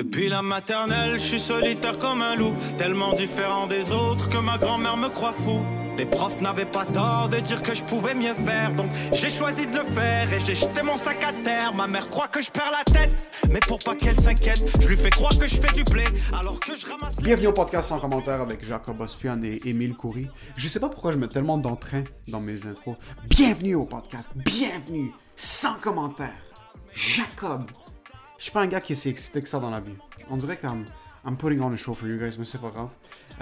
Depuis la maternelle, je suis solitaire comme un loup, tellement différent des autres que ma grand-mère me croit fou. Les profs n'avaient pas tort de dire que je pouvais mieux faire, donc j'ai choisi de le faire et j'ai jeté mon sac à terre. Ma mère croit que je perds la tête, mais pour pas qu'elle s'inquiète, je lui fais croire que je fais du blé alors que je ramasse. Bienvenue au podcast sans commentaire avec Jacob Ospian et Émile Coury. Je sais pas pourquoi je mets tellement d'entrain dans mes intros. Bienvenue au podcast, bienvenue, sans commentaire. Jacob. Je suis pas un gars qui est si excité que ça dans la vie. On dirait comme I'm putting on a show for you guys, mais c'est pas grave.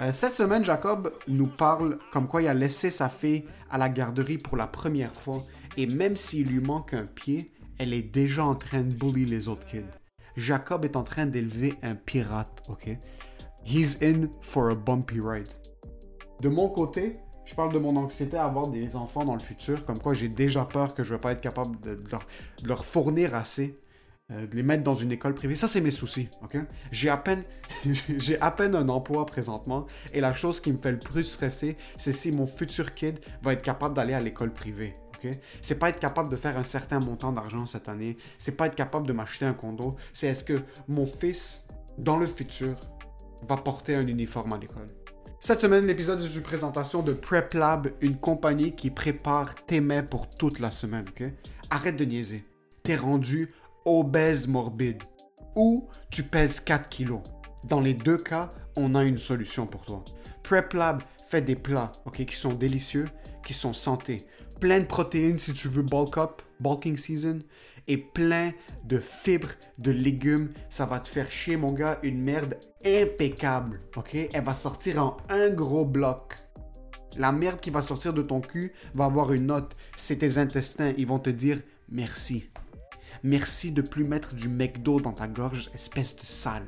Euh, cette semaine, Jacob nous parle comme quoi il a laissé sa fille à la garderie pour la première fois et même s'il lui manque un pied, elle est déjà en train de bully les autres kids. Jacob est en train d'élever un pirate, ok? He's in for a bumpy ride. De mon côté, je parle de mon anxiété à avoir des enfants dans le futur, comme quoi j'ai déjà peur que je vais pas être capable de leur fournir assez, euh, de les mettre dans une école privée. Ça, c'est mes soucis, ok? J'ai à peine, j'ai à peine un emploi présentement, et la chose qui me fait le plus stresser, c'est si mon futur kid va être capable d'aller à l'école privée. ok? C'est pas être capable de faire un certain montant d'argent cette année, c'est pas être capable de m'acheter un condo, c'est est-ce que mon fils, dans le futur, va porter un uniforme à l'école? Cette semaine, l'épisode est une présentation de Prep Lab, une compagnie qui prépare tes mets pour toute la semaine, ok? Arrête de niaiser. T'es rendu obèse morbide ou tu pèses 4 kilos. Dans les deux cas, on a une solution pour toi. Prep Lab fait des plats, qui sont délicieux, qui sont santé, plein de protéines si tu veux bulk up, bulking season, et plein de fibres, de légumes. Ça va te faire chier, mon gars, une merde impeccable, ok? Elle va sortir en un gros bloc. La merde qui va sortir de ton cul va avoir une note. C'est tes intestins. Ils vont te dire merci. Merci de plus mettre du McDo dans ta gorge, espèce de sale.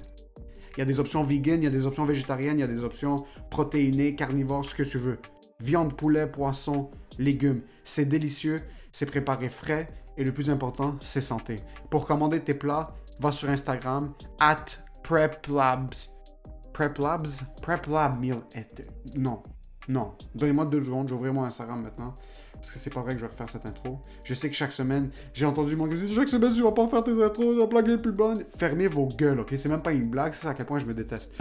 Il y a des options vegan, il y a des options végétariennes, il y a des options protéinées, carnivores, ce que tu veux. Viande, poulet, poisson, légumes. C'est délicieux, c'est préparé frais et le plus important, c'est santé. Pour commander tes plats, va sur Instagram, at PrepLabs. PrepLabs? PrepLab Meal. est- Non, non. Donnez-moi deux secondes, j'ouvre mon Instagram maintenant. Parce que c'est pas vrai que je vais refaire cette intro. Je sais que chaque semaine, j'ai entendu mon gars Chaque semaine, tu vas pas faire tes intros, la blague est plus bonne. Fermez vos gueules, ok? C'est même pas une blague, c'est à quel point je me déteste.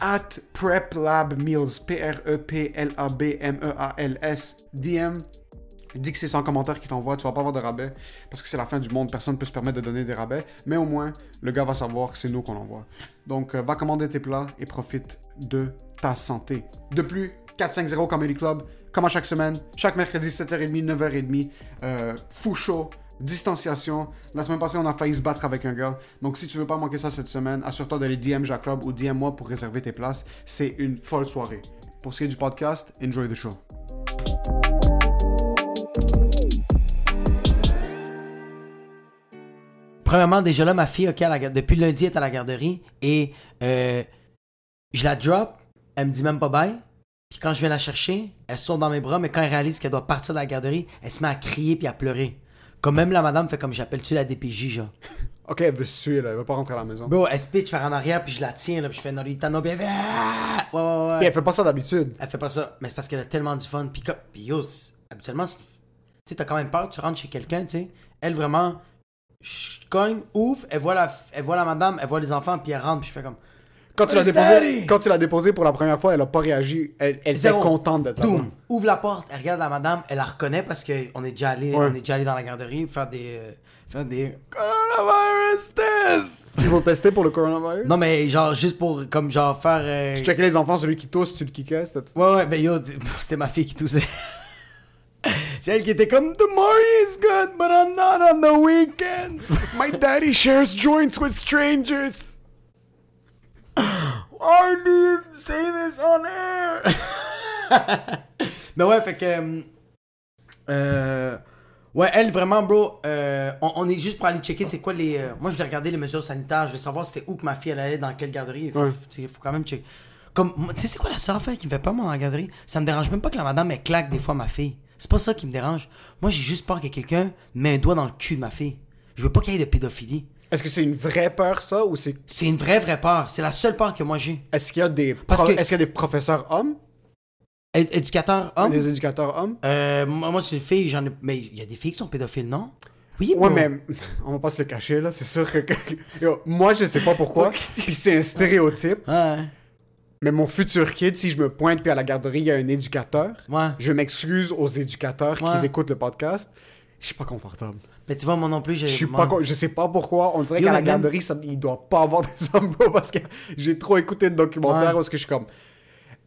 At PrepLab Meals, P-R-E-P-L-A-B-M-E-A-L-S, DM. Dis que c'est sans commentaire qui t'envoie, tu vas pas avoir de rabais parce que c'est la fin du monde, personne ne peut se permettre de donner des rabais, mais au moins le gars va savoir que c'est nous qu'on envoie. Donc euh, va commander tes plats et profite de ta santé. De plus, 450 Comedy Club, comme à chaque semaine, chaque mercredi 7h30, 9h30, euh, fou chaud, distanciation. La semaine passée, on a failli se battre avec un gars. Donc si tu veux pas manquer ça cette semaine, assure-toi d'aller DM Jacob ou DM moi pour réserver tes places. C'est une folle soirée. Pour ce qui est du podcast, enjoy the show. Premièrement, déjà là, ma fille, ok, à depuis lundi, est à la garderie et euh, je la drop, elle me dit même pas bye. Puis quand je viens la chercher, elle saute dans mes bras, mais quand elle réalise qu'elle doit partir de la garderie, elle se met à crier puis à pleurer. Comme même la madame fait comme j'appelle-tu la DPJ, genre? Ok, elle veut se tuer, là. Elle veut pas rentrer à la maison. Bro, elle se pitch par en arrière puis je la tiens, là, puis je fais Norita no, Ah! Ouais, ouais, ouais. Puis elle fait pas ça d'habitude. Elle fait pas ça, mais c'est parce qu'elle a tellement du fun. Puis, puis yo, habituellement, tu sais, t'as quand même peur, tu rentres chez quelqu'un, tu sais. Elle, vraiment, je cogne, ouf, elle voit, la, elle voit la madame, elle voit les enfants, puis elle rentre, puis je fais comme. Quand tu l'as déposé, quand tu l'as déposé pour la première fois, elle a pas réagi. Elle, elle était Zéro. contente d'être là. Boum, ouvre la porte, elle regarde la madame, elle la reconnaît parce qu'on est déjà allé, Ouais. on est déjà allé dans la garderie faire des. euh, faire des. Coronavirus test! Tu vas tester pour le coronavirus? Non, mais genre, juste pour, comme, genre, faire. euh, Tu checkais les enfants, celui qui tousse, tu le kickais. c'était- Ouais, ouais, ben yo, c'était ma fille qui toussait. C'est elle qui était comme The morning is good, but I'm not on the weekends. My daddy shares joints with strangers. Why do you say this on air? Mais ouais, fait que. euh, Euh. Ouais, elle, vraiment, bro, euh, on, on est juste pour aller checker c'est quoi les. euh, moi, je vais regarder les mesures sanitaires, je vais savoir c'était où que ma fille elle allait, dans quelle garderie. Il faut, Ouais. quand même checker. Comme, tu sais, c'est quoi la seule affaire qui me fait moi, dans la garderie? Ça me dérange même pas que la madame, elle claque des fois ma fille. C'est pas ça qui me dérange. Moi, j'ai juste peur que quelqu'un met un doigt dans le cul de ma fille. Je veux pas qu'il y ait de pédophilie. Est-ce que c'est une vraie peur, ça, ou c'est. C'est une vraie, vraie peur. C'est la seule peur que moi j'ai. Est-ce qu'il y a des. Parce que- Est-ce qu'il y a des professeurs hommes? É- Éducateur homme Des éducateurs hommes? Euh, moi, moi, c'est une fille, j'en ai. Mais il y a des filles qui sont pédophiles, non? Oui, Ouais, bro. mais on va pas se le cacher, là. C'est sûr que. Yo, moi, je sais pas pourquoi? Puis c'est un stéréotype. Ouais. Mais mon futur kid, si je me pointe puis à la garderie, il y a un éducateur, Ouais. je m'excuse aux éducateurs Ouais. qui écoutent le podcast. Je suis pas confortable. Mais tu vois, moi non plus, j'ai. Je suis moi- pas con- je sais pas pourquoi. On dirait Yo, qu'à la mais même- garderie, ça, il doit pas avoir des hommes bro, parce que j'ai trop écouté de documentaires Ouais. parce que je suis comme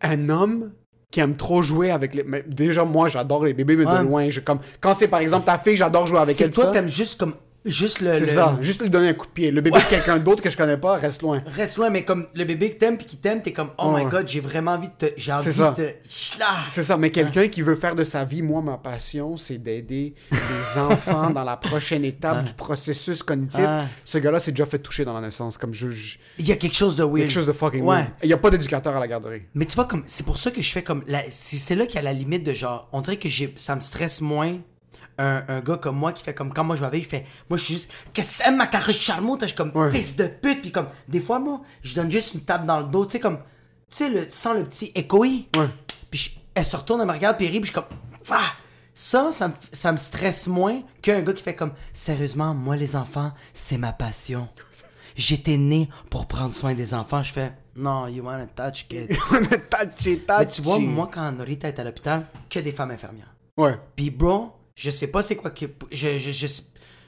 un homme qui aime trop jouer avec les. Mais déjà, moi, j'adore les bébés, mais Ouais. de loin. Je, comme... Quand c'est par exemple ta fille, j'adore jouer avec C'est elle. toi, ça. t'aimes juste comme. Juste le. C'est le- ça. Juste lui donner un coup de pied. Le bébé de quelqu'un d'autre que je connais pas, reste loin. Reste loin, mais comme le bébé que t'aimes puis qui t'aime, t'es comme, oh my Ouais. god, j'ai vraiment envie de te. J'ai envie C'est ça. de te. Là. C'est ça, mais quelqu'un qui veut faire de sa vie, moi, ma passion, c'est d'aider les enfants dans la prochaine étape du processus cognitif. Ce gars-là s'est déjà fait toucher dans la naissance. Comme je. je- Il y a quelque chose de weird. Quelque chose de fucking weird. Il y a pas d'éducateur à la garderie. Mais tu vois, comme c'est pour ça que je fais comme. la- C'est là qu'il y a la limite de genre. On dirait que ça me stresse moins. Un, un gars comme moi qui fait comme quand moi je vais avec, il fait moi je suis juste qu'est-ce que c'est ma carrière charmante je suis comme Ouais. fils de pute puis comme des fois moi je donne juste une tape dans le dos tu sais comme tu sais le le petit échoï Ouais. puis elle se retourne elle me regarde puis elle rit puis je suis comme ah! ça ça me, ça me stresse moins qu'un gars qui fait comme sérieusement moi les enfants c'est ma passion j'étais né pour prendre soin des enfants je fais non you wanna touch kid Tachi, mais tachi. tu vois, moi, quand Norita est à l'hôpital, que des femmes infirmières. Ouais. Puis, bro, je sais pas c'est quoi que. Je, je, je,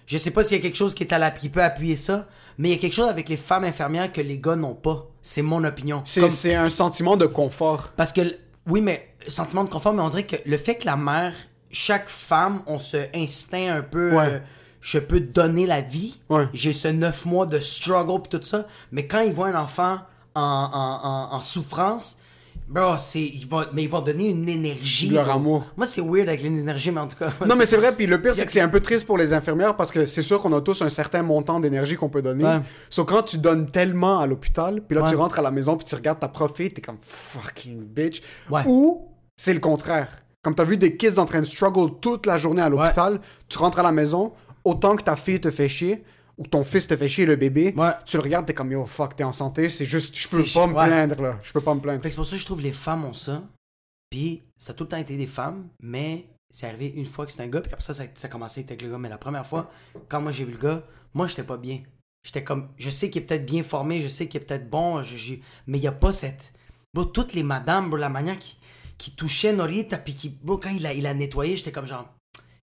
je sais pas s'il y a quelque chose qui, est à la, qui peut appuyer ça, mais il y a quelque chose avec les femmes infirmières que les gars n'ont pas. C'est mon opinion. C'est Comme- un sentiment de confort. Parce que, oui, mais sentiment de confort, mais on dirait que le fait que la mère, chaque femme, on ce instinct un peu. Ouais. euh, je peux donner la vie. Ouais. J'ai ce neuf mois de struggle pis tout ça. Mais quand ils voient un enfant en, en, en, en souffrance, bro, c'est, il va, mais ils vont donner une énergie. Leur bro. amour. Moi, c'est weird avec l'énergie, mais en tout cas. Non, mais c'est vrai, puis le pire, c'est que c'est un peu triste pour les infirmières parce que c'est sûr qu'on a tous un certain montant d'énergie qu'on peut donner. Ouais. Sauf quand tu donnes tellement à l'hôpital, puis là, Ouais. tu rentres à la maison, puis tu regardes ta profite, t'es comme fucking bitch. Ouais. Ou c'est le contraire. Comme t'as vu des kids en train de struggle toute la journée à l'hôpital, tu rentres à la maison, autant que ta fille te fait chier, ou ton fils te fait chier, le bébé, Ouais. tu le regardes, t'es comme yo, fuck, t'es en santé, c'est juste, je peux pas me ouais. plaindre, là. Je peux pas me plaindre. Fait que c'est pour ça que je trouve les femmes ont ça. Puis ça a tout le temps été des femmes, mais c'est arrivé une fois que c'était un gars, puis après ça, ça, ça a commencé avec le gars. Mais la première fois, quand moi j'ai vu le gars, moi j'étais pas bien. J'étais comme, je sais qu'il est peut-être bien formé, je sais qu'il est peut-être bon, je- mais il y a pas cette. Bro, toutes les madames, bro, la manière qui, qui touchait Norita, puis qui, bro, quand il a, il a nettoyé, j'étais comme genre,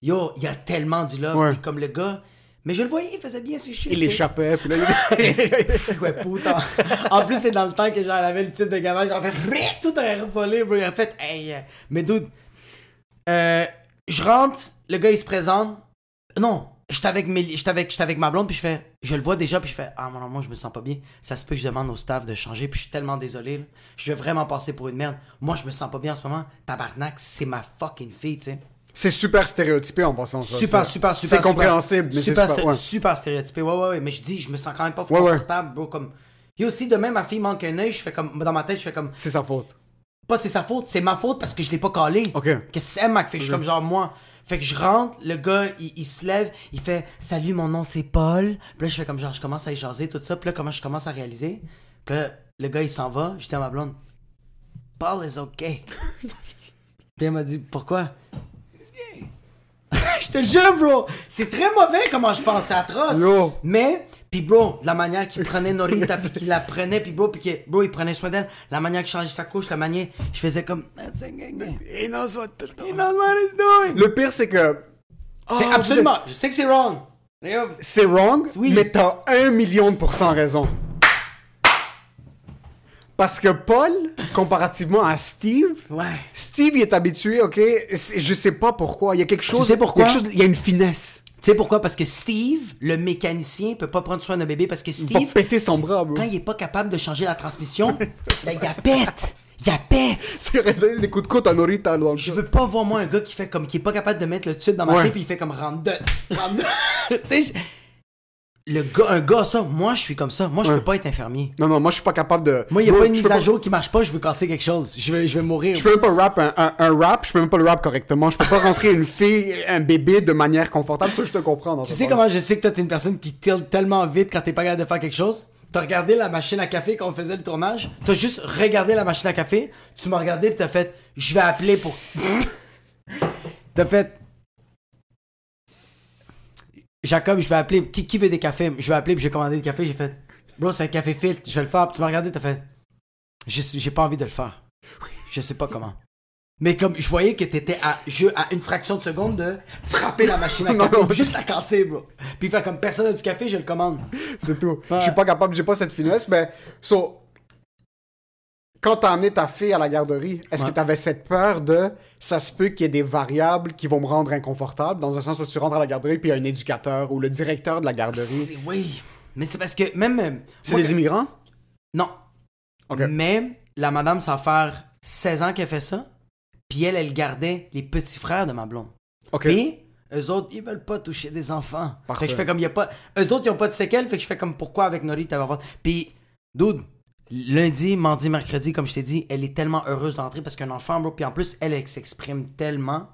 yo, il y a tellement du love, Ouais. puis comme le gars. Mais je le voyais, il faisait bien ses shit. Il échappait, puis là, il... Ouais, putain. En plus, c'est dans le temps que genre, elle avait le type de gamin, genre, fait tout a revolé, bro. Il a fait, hey, euh, mais dude, euh, je rentre, le gars il se présente. Non, j'étais avec, j'étais avec, j'étais avec ma blonde, puis je fais, je le vois déjà, puis je fais, ah, non, moi, je me sens pas bien. Ça se peut que je demande au staff de changer, puis je suis tellement désolé, là. Je vais vraiment passer pour une merde. Moi, je me sens pas bien en ce moment. Tabarnak, c'est ma fucking fille, tu sais. C'est super stéréotypé en passant ça. Super, super, super. C'est compréhensible, mais c'est super, super. ouais. super stéréotypé. Ouais, ouais, ouais. Mais je dis, je me sens quand même pas Ouais, confortable, bro. Comme. Et aussi, demain, ma fille manque un œil, je fais comme. Dans ma tête, je fais comme. C'est sa faute. Pas c'est sa faute, c'est ma faute parce que je l'ai pas collé. Ok. Qu'est-ce que c'est, Mac? Fait que je suis comme genre moi. Fait que je rentre, le gars, il, il se lève, il fait Salut, mon nom c'est Paul. Puis là, je fais comme genre, je commence à y jaser, tout ça. Puis là, comment je commence à réaliser? Que là, le gars, il s'en va. Je dis à ma blonde Paul is okay. Puis elle m'a dit Pourquoi? Je te le jure, bro. C'est très mauvais comment je pense, c'est atroce. Yo. Mais, puis bro, la manière qu'il prenait Norita, puis qu'il la prenait, puis bro, puis que, bro, il prenait soin d'elle, la manière qu'il changeait sa couche, la manière, je faisais comme. He knows what to do. You know what he's doing. Le pire, c'est que. C'est Oh, absolument. Je sais que c'est wrong. C'est wrong, Oui. mais t'as un million de pourcents raison. Parce que Paul, comparativement à Steve, Ouais. Steve il est habitué, ok, c'est- je sais pas pourquoi, il y a quelque chose, sais pourquoi? il y a, quelque chose- il y a une finesse. Tu sais pourquoi? Parce que Steve, le mécanicien, peut pas prendre soin d'un bébé parce que Il va Steve, péter son bras, bro. quand il est pas capable de changer la transmission, ben, il a pète. Il a pète. Donné des coups de côte à Norita dans le Je veux pas voir moi un gars qui fait comme qui est pas capable de mettre le tube dans ma Ouais. tête puis il fait comme rentre tu sais, le gars, un gars ça, moi je suis comme ça. Moi je Ouais. peux pas être infirmier. Non, non, moi je suis pas capable de. Moi il y a Bro, pas une mise à jour qui marche pas, je veux casser quelque chose. Je vais, je vais mourir. Je peux même pas rap un, un, un rap, je peux même pas le rap correctement. Je peux pas rentrer une fille, un bébé de manière confortable. Ça, je te comprends. Dans Tu sais comment je sais que toi t'es une personne qui tilte tellement vite quand t'es pas capable de faire quelque chose? T'as regardé la machine à café quand on faisait le tournage? T'as juste regardé la machine à café, tu m'as regardé pis t'as fait je vais appeler pour. t'as fait. Jacob, je vais appeler. Qui, qui veut des cafés? Je vais appeler, puis j'ai commandé des cafés. J'ai fait, bro, c'est un café filtre, je vais le faire. Puis tu m'as regardé, t'as fait, j'ai pas envie de le faire. Je sais pas comment. Mais comme je voyais que t'étais à, je, à une fraction de seconde de frapper la machine à Non, café, non. puis juste la casser, bro. Puis faire comme personne n'a du café, je le commande. C'est tout. Je suis pas capable, j'ai pas cette finesse, mais. So, quand t'as amené ta fille à la garderie, est-ce Ouais. que t'avais cette peur de ça se peut qu'il y ait des variables qui vont me rendre inconfortable, dans un sens où tu rentres à la garderie puis il y a un éducateur ou le directeur de la garderie? Oui. Mais c'est parce que même. euh, C'est des que- immigrants? Non. Ok. Mais la madame, ça va faire 16 ans qu'elle fait ça. Puis elle, elle gardait les petits frères de ma blonde. Ok. Puis, eux autres, ils veulent pas toucher des enfants. Parfait. Fait que je fais comme, il y a pas... Eux autres, ils ont pas de séquelles, fait que je fais comme, pourquoi avec Nori, t'avais? Puis, dude, lundi, mardi, mercredi, comme je t'ai dit, elle est tellement heureuse d'entrer parce qu'un enfant, bro, puis en plus, elle, elle s'exprime tellement.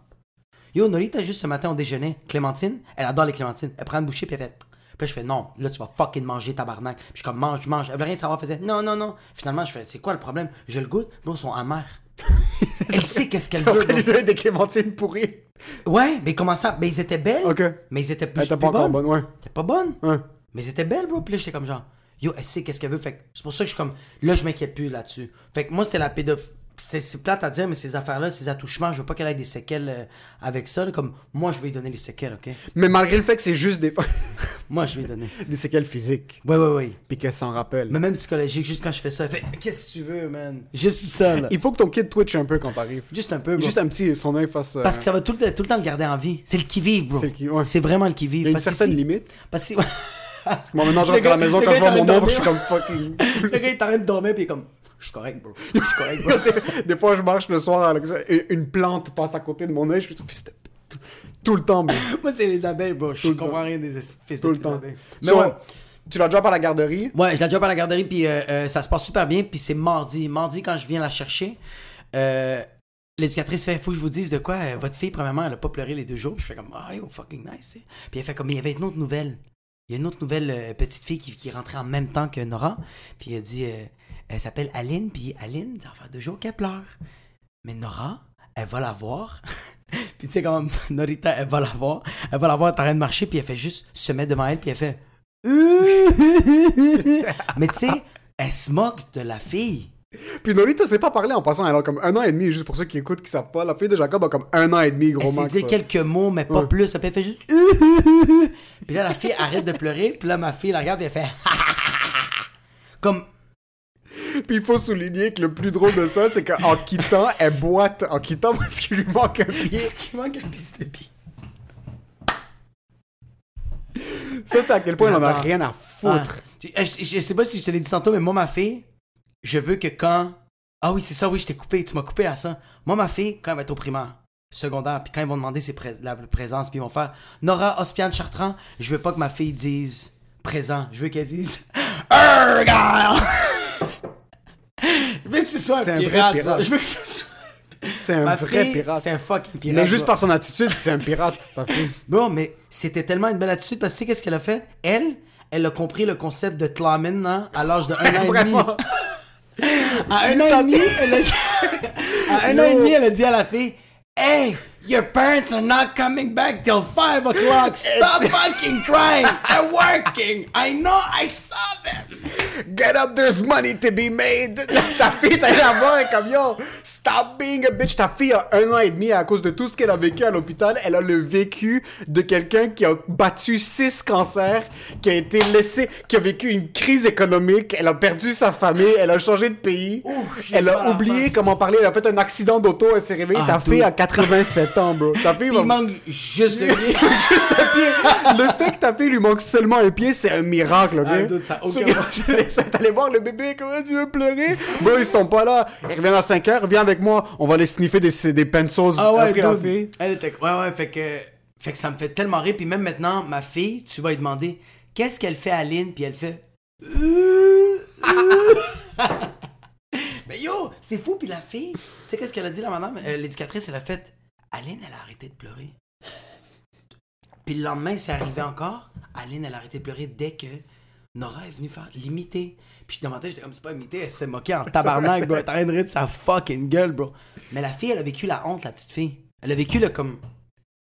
Yo, Nori, t'as juste ce matin au déjeuner, Clémentine, elle adore les clémentines. Elle prend une bouchée, puis elle fait... Puis là, je fais, non, là, tu vas fucking manger, tabarnak. Puis je suis comme, mange, mange. Elle veut rien savoir, elle faisait, non, non, non. Finalement, je fais, c'est quoi le problème? Je le goûte, bro, ils sont amers. elle sait qu'est-ce qu'elle veut, lui, des clémentines pourries. Ouais, mais comment ça? Mais ils étaient belles. Ok. Mais ils étaient plus, Elle était pas encore bonnes. bonne, ouais. T'es pas bonne? Ouais. Mais ils étaient belles, bro. Puis là, j'étais comme genre, yo, elle sait qu'est-ce qu'elle veut. Fait que c'est pour ça que je suis comme, là, je m'inquiète plus là-dessus. Fait que moi, c'était la pédophilie. C'est plate à dire, mais ces affaires-là, ces attouchements, je veux pas qu'elle ait des séquelles euh, avec ça. là. Comme, moi, je vais lui donner les séquelles, ok? Mais malgré le fait que c'est juste des, Moi, je vais lui donner. des séquelles physiques, Ouais, ouais, ouais. puis qu'elle s'en rappelle. Mais même psychologique, juste quand je fais ça, elle fait, qu'est-ce que tu veux, man? Juste ça, là. Il faut que ton kid twitch un peu quand t'arrives. Juste un peu, bro. Juste un petit, son œil face. euh, Parce que ça va tout le, tout le temps le garder en vie. C'est le qui-vive, bro. C'est le qui- ouais. C'est vraiment le Il qui-vive. y a une Parce que certaine si- limite. Parce que... Moi, maintenant, je rentre à la maison, quand je vois mon ombre, je suis comme fucking. le gars, il est en train de dormir, puis il est comme, je suis correct, bro. Je suis correct, bro. des fois, je marche le soir, avec ça, et une plante passe à côté de mon œil, je suis tout, tout, tout le temps, mais Moi, c'est les abeilles, bro. Je comprends rien des fils de tout le temps. Mais So, ouais. Tu l'as déjà par la garderie? Ouais, je la job à la garderie, puis euh, euh, ça se passe super bien, puis c'est mardi. Mardi, quand je viens la chercher, euh, l'éducatrice fait Faut que je vous dise de quoi votre fille, premièrement, elle a pas pleuré les deux jours. Puis je fais comme Ah, yo, fucking nice. Puis elle fait comme Il y avait une autre nouvelle. Il y a une autre nouvelle euh, petite fille qui, qui est rentrée en même temps que Nora. Puis elle dit euh, Elle s'appelle Aline, puis Aline, ça va faire deux jours qu'elle pleure. Mais Nora, elle va la voir. puis tu sais, comme Norita, elle va la voir. Elle va la voir, en train de marcher, puis elle fait juste se mettre devant elle, puis elle fait. Mais tu sais, elle se moque de la fille. Puis Norita sait pas parler en passant. Elle a comme un an et demi, juste pour ceux qui écoutent, qui savent pas. La fille de Jacob a comme un an et demi, gros Elle s'est dit quelques mots, mais pas Ouais. plus. Elle fait juste. Puis là, la fille arrête de pleurer. Puis là, ma fille la regarde et elle fait. Comme. Puis il faut souligner que le plus drôle de ça, c'est qu'en quittant, elle boite. En quittant parce qu'il lui manque un pied. Est-ce qu'il manque un piste de pied? Ça, c'est à quel point il en a rien à foutre. Ah, je, je- je sais pas si je te l'ai dit tantôt, mais moi, ma fille, je veux que quand. Ah oui, c'est ça, oui, je t'ai coupé. Tu m'as coupé à ça. Moi, ma fille, quand elle va être au primaire, secondaire, puis quand ils vont demander ses pré- la présence, puis ils vont faire Nora Ospian Chartrand, je veux pas que ma fille dise présent. Je veux qu'elle dise Argyle! Je veux que ce soit C'est un un vrai pirate. Je veux que ce soit. C'est un Ma vrai fille, pirate. c'est un fucking pirate. Mais juste par son attitude, c'est un pirate, ta fille. Bon, mais c'était tellement une belle attitude parce que tu sais qu'est-ce qu'elle a fait? Elle, elle a compris le concept de Tlamin hein, à l'âge de un an et demi. Vraiment. À un an et demi, elle a dit... à un an et demi, elle a dit à la fille, Hey, your parents are not coming back till 5 o'clock. Stop fucking crying. They're working. I know, I saw them. Get up, there's money to be made. Ta fille, elle est comme yo. Stop being a bitch. Ta fille a un an et demi à cause de tout ce qu'elle a vécu à l'hôpital. Elle a le vécu de quelqu'un qui a battu six cancers, qui a été laissé, qui a vécu une crise économique. Elle a perdu sa famille. Elle a changé de pays. elle a oublié comment parler. Elle a fait un accident d'auto. Elle s'est réveillée. Ah, Ta fille a 87 ans, bro. Ta fille Puis va. il manque juste le pied. Juste un pied. Le fait que ta fille lui manque seulement un pied, c'est un miracle, ok? Ah, ça aucun allé voir le bébé, comment tu veux pleurer? Bon, ils sont pas là. Ils reviennent à 5 heures, viens avec moi. On va aller sniffer des, des pencils Ah ouais, dude. fille? Elle était... Ouais, ouais, fait que... Fait que ça me fait tellement rire. Puis même maintenant, ma fille, tu vas lui demander qu'est-ce qu'elle fait à Aline, puis elle fait... Mais yo, c'est fou, puis la fille, tu sais qu'est-ce qu'elle a dit, la madame? Euh, L'éducatrice, elle a fait... Aline, elle a arrêté de pleurer. Puis le lendemain, c'est arrivé encore. Aline, elle a arrêté de pleurer dès que Nora est venue faire l'imiter. Puis ma tête, j'étais comme, c'est pas imité, elle s'est moquée en tabarnak, bro. Elle train de rire de sa fucking gueule, bro. Mais la fille, elle a vécu la honte, la petite fille. Elle a vécu le comme.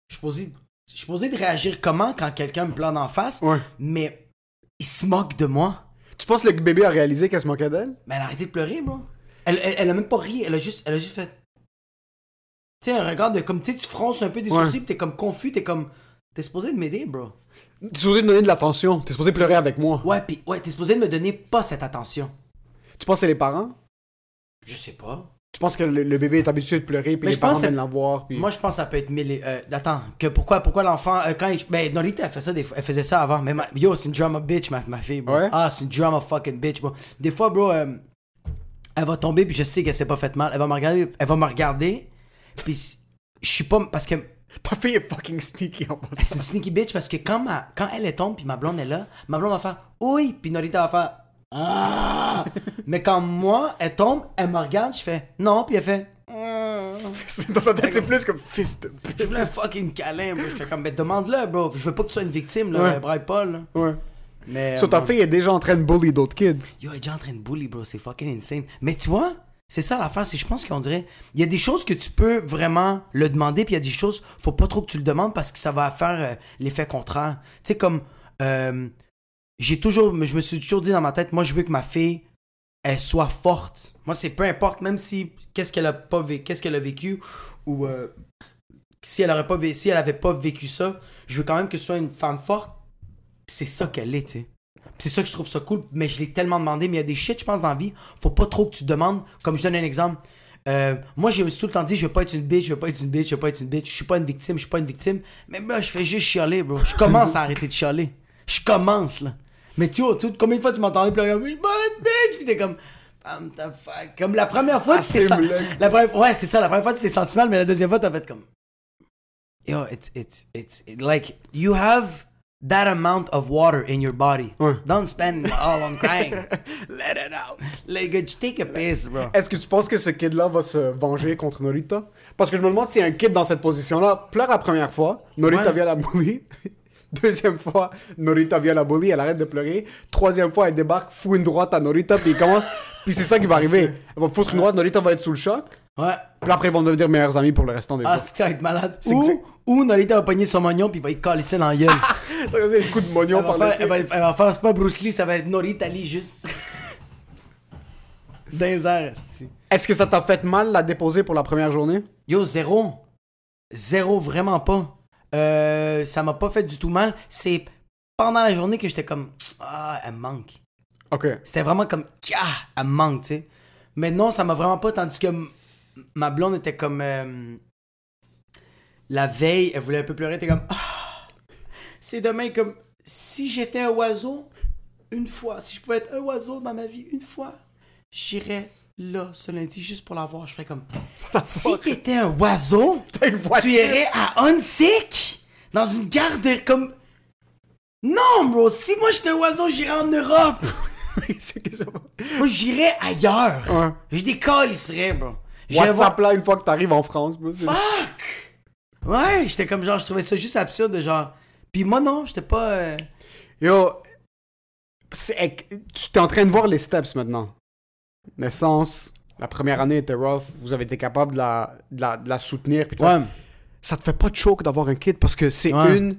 Je suis posé je suis de réagir comment quand quelqu'un me plante en face, Ouais. mais il se moque de moi. Tu penses que le bébé a réalisé qu'elle se moquait d'elle? Mais elle a arrêté de pleurer, bro. Elle, elle, elle a même pas ri, elle a juste, elle a juste fait. Tu sais, un regard de comme, tu sais, tu fronces un peu des Ouais. sourcils, pis t'es comme confus, t'es comme. T'es supposé de m'aider, bro. T'es supposé me donner de l'attention. T'es supposé pleurer avec moi. Ouais, pis, ouais, t'es supposé de me donner pas cette attention. Tu penses que c'est les parents? Je sais pas. Tu penses que le, le bébé est habitué de pleurer, puis les parents viennent puis... Moi, je pense que ça peut être mille. Euh, attends, que pourquoi, pourquoi l'enfant. euh, quand il- Ben, Norita, elle, fait ça des elle faisait ça avant. Mais ma- yo, c'est une drama bitch, ma, ma fille, bro. Ouais? Ah, c'est une drama fucking bitch, bro. Des fois, bro, euh, elle va tomber, puis je sais qu'elle s'est pas fait mal. Elle va me regarder, elle va me regarder, puis je suis pas. Parce que Ta fille est fucking sneaky en passant. c'est une sneaky bitch, parce que quand, ma, quand elle est tombe, puis ma blonde est là, ma blonde va faire oui, puis Norita va faire ah. Mais quand moi, elle tombe, elle me regarde, je fais non, puis elle fait. Dans sa tête, c'est plus comme fils de Je voulais un fucking câlin, bro. Je fais comme, ben demande-le, bro. Je veux pas que tu sois une victime, là. Ouais. Braille pas, là. Ouais. Mais. So, euh, ta bon. fille est déjà en train de bully d'autres kids. Yo, elle est déjà en train de bully, bro. C'est fucking insane. Mais tu vois, c'est ça l'affaire. C'est, je pense qu'on dirait. Il y a des choses que tu peux vraiment le demander, puis il y a des choses, faut pas trop que tu le demandes parce que ça va faire euh, l'effet contraire. Tu sais, comme. euh, j'ai toujours. Je me suis toujours dit dans ma tête, moi, je veux que ma fille, elle soit forte. Moi, c'est peu importe, même si. Qu'est-ce qu'elle a qu'est-ce a vécu, ou. euh, si elle aurait pas si elle avait pas vécu ça, je veux quand même que ce soit une femme forte. C'est ça qu'elle est, tu sais. C'est ça que je trouve ça cool, mais je l'ai tellement demandé. Mais il y a des shit, je pense, dans la vie, faut pas trop que tu demandes. Comme je donne un exemple. Euh, moi, j'ai tout le temps dit, je veux pas être une bitch, je veux pas être une bitch, je veux pas être une bitch. Je suis pas une victime, je suis pas une victime. Mais moi, je fais juste chialer, bro. Je commence à arrêter de chialer. Je commence, là. Mais tu vois, tout- combien de fois tu m'entendais pleurer, oui, bonne bitch, puis t'es comme. Comme la première fois, tu sen- bloc. la première Ouais, c'est ça, la première fois, tu t'es senti mal, mais la deuxième fois, t'as fait comme. Yo, it's, it's, it's, it- like, you have that amount of water in your body. Ouais. Don't spend it all on crying. Let it out. Take a piss, bro. Est-ce que tu penses que ce kid-là va se venger contre Norita? Parce que je me demande si un kid dans cette position-là pleure la première fois, Norita Ouais. vient la bully. Deuxième fois, Norita vient la bully, elle arrête de pleurer. Troisième fois, elle débarque, fout une droite à Norita, puis il commence. puis c'est ça qui va arriver. Elle va foutre une droite, Norita va être sous le choc. Ouais. Puis après, ils vont devenir meilleurs amis pour le restant des Ah, c'est que ça va être malade. C'est que Ou, ou Nolita va pogner son mognon, puis il va y coller ça dans la gueule. Le coup de mognon Elle va, par faire, elle, va, pied. elle va faire, c'est pas Bruce Lee, ça va être Norita Lee, juste. Dans les airs, esti. Est-ce que ça t'a fait mal la déposer pour la première journée? Yo, zéro. Zéro, vraiment pas. Euh, ça m'a pas fait du tout mal. C'est pendant la journée que j'étais comme, ah, elle me manque. Ok. C'était vraiment comme, ah, elle me manque, tu sais. Mais non, ça m'a vraiment pas, tandis que m- ma blonde était comme, euh, la veille, elle voulait un peu pleurer, elle était comme, ah, c'est demain comme, si j'étais un oiseau, une fois, si je pouvais être un oiseau dans ma vie, une fois, j'irais là, ce lundi, juste pour la voir. Je ferais comme, si t'étais un oiseau, tu irais à Hunsick dans une garde comme. Non, bro, si moi j'étais un oiseau, j'irais en Europe. Moi, j'irais ailleurs. Ouais. J'ai des serait, bro. WhatsApp là une fois que t'arrives en France. Fuck! Ouais, j'étais comme genre, je trouvais ça juste absurde, de genre. Puis moi, non, j'étais pas. euh, Yo, tu t'es en train de voir les steps maintenant. Naissance, la première année était rough, vous avez été capable de la, de la, de la soutenir. puis tout. Ouais. Ça te fait pas de choc d'avoir un kid parce que c'est Ouais. une.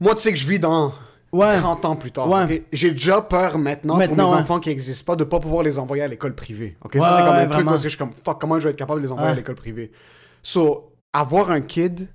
Moi, tu sais que je vis dans Ouais. 30 ans plus tard. Ouais. J'ai déjà peur maintenant, pour Maintenant, mes ouais. enfants qui n'existent pas de pas pouvoir les envoyer à l'école privée. Ok, ça c'est comme un truc parce que je suis comme fuck, comment je vais être capable de les envoyer à l'école privée? So, avoir un kid,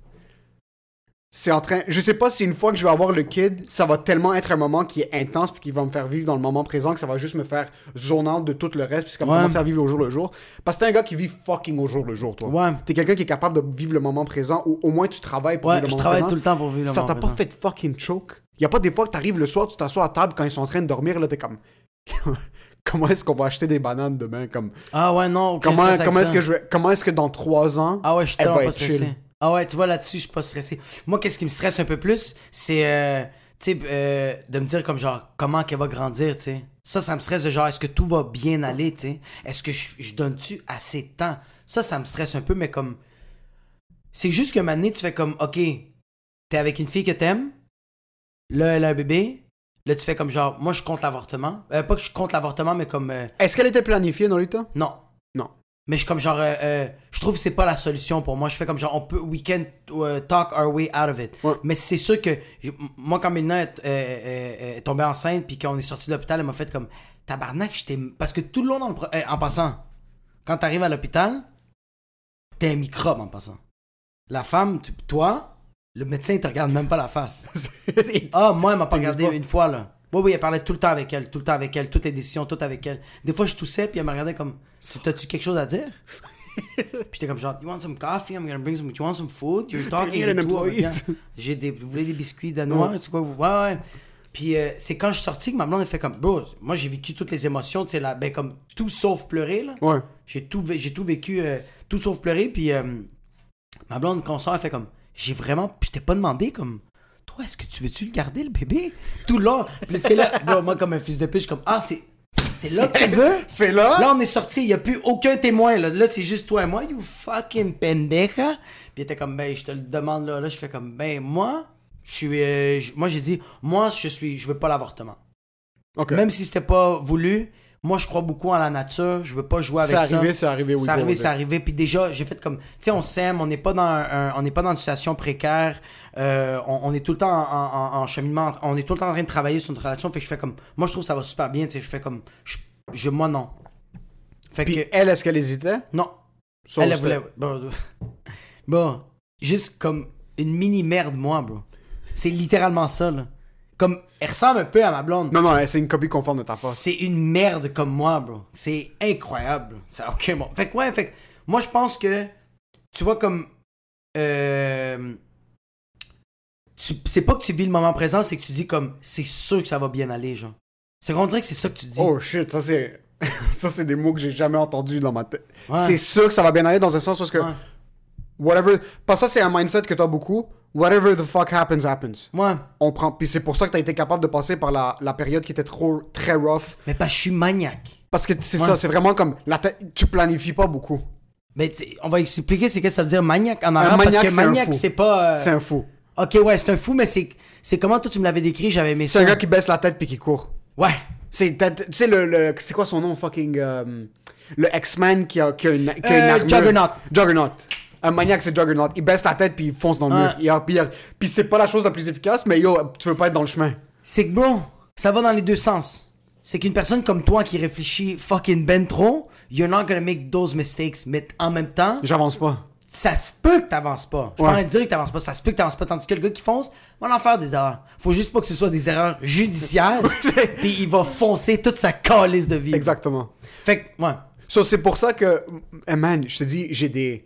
c'est en train. Je sais pas si une fois que je vais avoir le kid, ça va tellement être un moment qui est intense puis qui va me faire vivre dans le moment présent que ça va juste me faire zone out de tout le reste puis ça va Ouais. commencer à vivre au jour le jour. Parce que t'es un gars qui vit fucking au jour le jour, toi. Ouais. T'es quelqu'un qui est capable de vivre le moment présent ou au moins tu travailles pour Ouais, vivre le je moment travaille présent. tout le temps pour vivre le Ça moment t'a pas présent. fait fucking choke? Y a pas des fois que t'arrives le soir, tu t'assois à table quand ils sont en train de dormir, là t'es comme. comment est-ce qu'on va acheter des bananes demain? Comme, Ah ouais, non. comment comment est-ce que je vais- comment est-ce que dans trois ans, Ah ouais, je suis elle va pas être stressé. chill? Ah ouais, tu vois, là-dessus, je suis pas stressé. Moi, qu'est-ce qui me stresse un peu plus, c'est, euh, tu sais, euh, de me dire comme genre, comment qu'elle va grandir, tu sais. Ça, ça me stresse de genre, est-ce que tout va bien aller, tu sais? Est-ce que je, je donne-tu assez de temps? Ça, ça me stresse un peu, mais comme... C'est juste que maintenant, tu fais comme, OK, t'es avec une fille que t'aimes, là, elle a un bébé, là, tu fais comme genre, moi, je compte l'avortement. Euh, pas que je compte l'avortement, mais comme... euh, Est-ce qu'elle était planifiée, Norita? non. Non. Mais je suis comme genre, euh, euh, je trouve que c'est pas la solution pour moi. Je fais comme genre, on peut, we can euh, talk our way out of it. Ouais. Mais c'est sûr que, moi, quand Mélina est, euh, euh, est tombée enceinte, puis qu'on est sorti de l'hôpital, elle m'a fait comme, tabarnak, j'étais. Parce que tout le long, dans le pro- euh, en passant, quand t'arrives à l'hôpital, t'es un microbe en passant. La femme, tu- toi, le médecin, il te regarde même pas la face. Ah, moi, elle m'a pas regardé une fois, là. Oui, oui, elle parlait tout le temps avec elle, tout le temps avec elle, toutes les décisions, tout avec elle. Des fois, je toussais, puis elle me regardait comme, t'as-tu quelque chose à dire? puis j'étais comme genre, you want some coffee? I'm gonna bring some, you want some food? You're talking regarde. J'ai des, vous voulez des biscuits danois? C'est quoi? vous- Ouais, ouais. Puis euh, c'est quand je suis sorti que ma blonde, elle fait comme, bro, moi, j'ai vécu toutes les émotions, tu sais, là, ben, comme tout sauf pleurer, là. Ouais. J'ai tout, j'ai tout vécu, euh, tout sauf pleurer. Puis euh, ma blonde, quand on sort, elle fait comme, j'ai vraiment, puis je t'ai pas demandé comme, toi, est-ce que tu veux-tu le garder, le bébé? Tout là. Puis c'est là, bro, moi, comme un fils de pute, je suis comme, ah, c'est, c'est là que tu veux? C'est là? Là, on est sorti, il n'y a plus aucun témoin. Là, là c'est juste toi et moi, you fucking pendeja. Puis il était comme, ben, je te le demande là. Là, je fais comme, ben, moi, je suis. euh, moi, j'ai dit, moi, je suis. Je veux pas l'avortement. Ok. Même si c'était pas voulu, moi, je crois beaucoup en la nature. Je veux pas jouer avec C'est ça. arrivé, c'est arrivé, oui. C'est arrivé, c'est arrivé. Puis déjà, j'ai fait comme, tu sais, on s'aime, on n'est pas dans un, on n'est pas dans une situation précaire. euh, on, on est tout le temps en, en- en cheminement, on est tout le temps en train de travailler sur notre relation. Fait que je fais comme, moi, je trouve que ça va super bien. Tu sais, je fais comme, je, je- moi non. Fait Puis que elle, est-ce qu'elle hésitait? non, elle le elle voulait. Bon, bon, juste comme une mini merde moi, bro. C'est littéralement ça là. Comme elle ressemble un peu à ma blonde. Non, non, c'est une copie conforme de ta face. C'est une merde comme moi, bro. C'est incroyable. Ça ok bon. Fait que ouais, fait que moi je pense que tu vois comme euh, tu- c'est pas que tu vis le moment présent, c'est que tu dis comme c'est sûr que ça va bien aller, genre. C'est qu'on dirait que c'est ça que tu dis. Oh shit, ça c'est. ça, c'est des mots que j'ai jamais entendus dans ma tête. Ouais. C'est sûr que ça va bien aller dans un sens parce que. Ouais. Whatever. Parce que ça, c'est un mindset que t'as beaucoup. Whatever the fuck happens, happens. Ouais. On prend. Puis c'est pour ça que t'as été capable de passer par la, la période qui était trop, très rough. Mais pas je suis maniaque. Parce que c'est Ouais. ça, c'est vraiment comme. La tu planifies pas beaucoup. Mais on va expliquer c'est qu'est-ce que ça veut dire maniaque en arabe maniaque, parce que c'est maniaque c'est pas euh, C'est un fou. OK ouais, c'est un fou mais c'est c'est comment toi tu me l'avais décrit, j'avais aimé C'est ça. un gars qui baisse la tête puis qui court. Ouais. C'est, tu sais, le, le- c'est quoi son nom, fucking. euh, le X-Man qui a, qui a une, qui a une Euh. Juggernaut. Juggernaut. Un maniaque, c'est Juggernaut. Il baisse la tête puis il fonce dans le Ouais. mur. Il puis, il a- puis c'est pas la chose la plus efficace, mais yo, tu veux pas être dans le chemin. C'est que bon, ça va dans les deux sens. C'est qu'une personne comme toi qui réfléchit fucking ben trop, you're not gonna make those mistakes. Mais en même temps, J'avance pas. ça se peut que t'avances pas. Je Ouais. peux dire que t'avances pas, ça se peut que t'avances pas. Tandis que le gars qui fonce va en faire des erreurs. Faut juste pas que ce soit des erreurs judiciaires. Puis il va foncer toute sa calice de vie. Exactement. Fait que, ouais. So, c'est pour ça que, man, je te dis, j'ai des.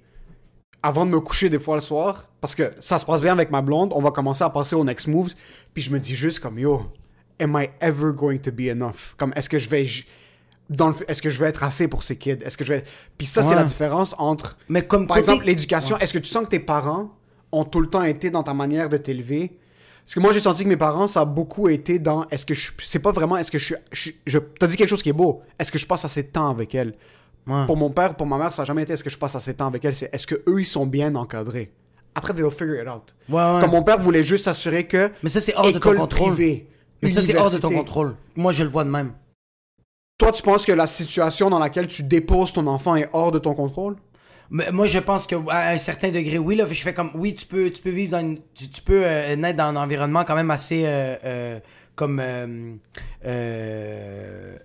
Avant de me coucher des fois le soir, parce que ça se passe bien avec ma blonde, on va commencer à passer au next moves, puis je me dis juste comme yo, am I ever going to be enough? Comme est-ce que je vais. Dans le, est-ce que je vais être assez pour ces kids? Est-ce que je vais. Puis ça, c'est la différence entre. Mais comme Par côté- exemple, l'éducation. Est-ce que tu sens que tes parents ont tout le temps été dans ta manière de t'élever? Parce que moi, j'ai senti que mes parents, ça a beaucoup été dans. Est-ce que je. C'est pas vraiment. Est-ce que je suis. Je, je- T'as dit quelque chose qui est beau. Est-ce que je passe assez de temps avec elle? Ouais. Pour mon père, pour ma mère, ça n'a jamais été est-ce que je passe assez de temps avec elle, c'est est-ce que eux ils sont bien encadrés? Après, they'll figure it out. Ouais, ouais. Comme mon père voulait juste s'assurer que. Mais ça, c'est hors de ton contrôle. privée, Mais ça, c'est hors de ton contrôle. Moi, je le vois de même. Toi, tu penses que la situation dans laquelle tu déposes ton enfant est hors de ton contrôle? Mais moi, je pense que à un certain degré, oui. Là, je fais comme, oui, tu peux, tu peux vivre dans une, tu, tu peux euh, naître dans un environnement quand même assez euh, euh, comme, euh, euh,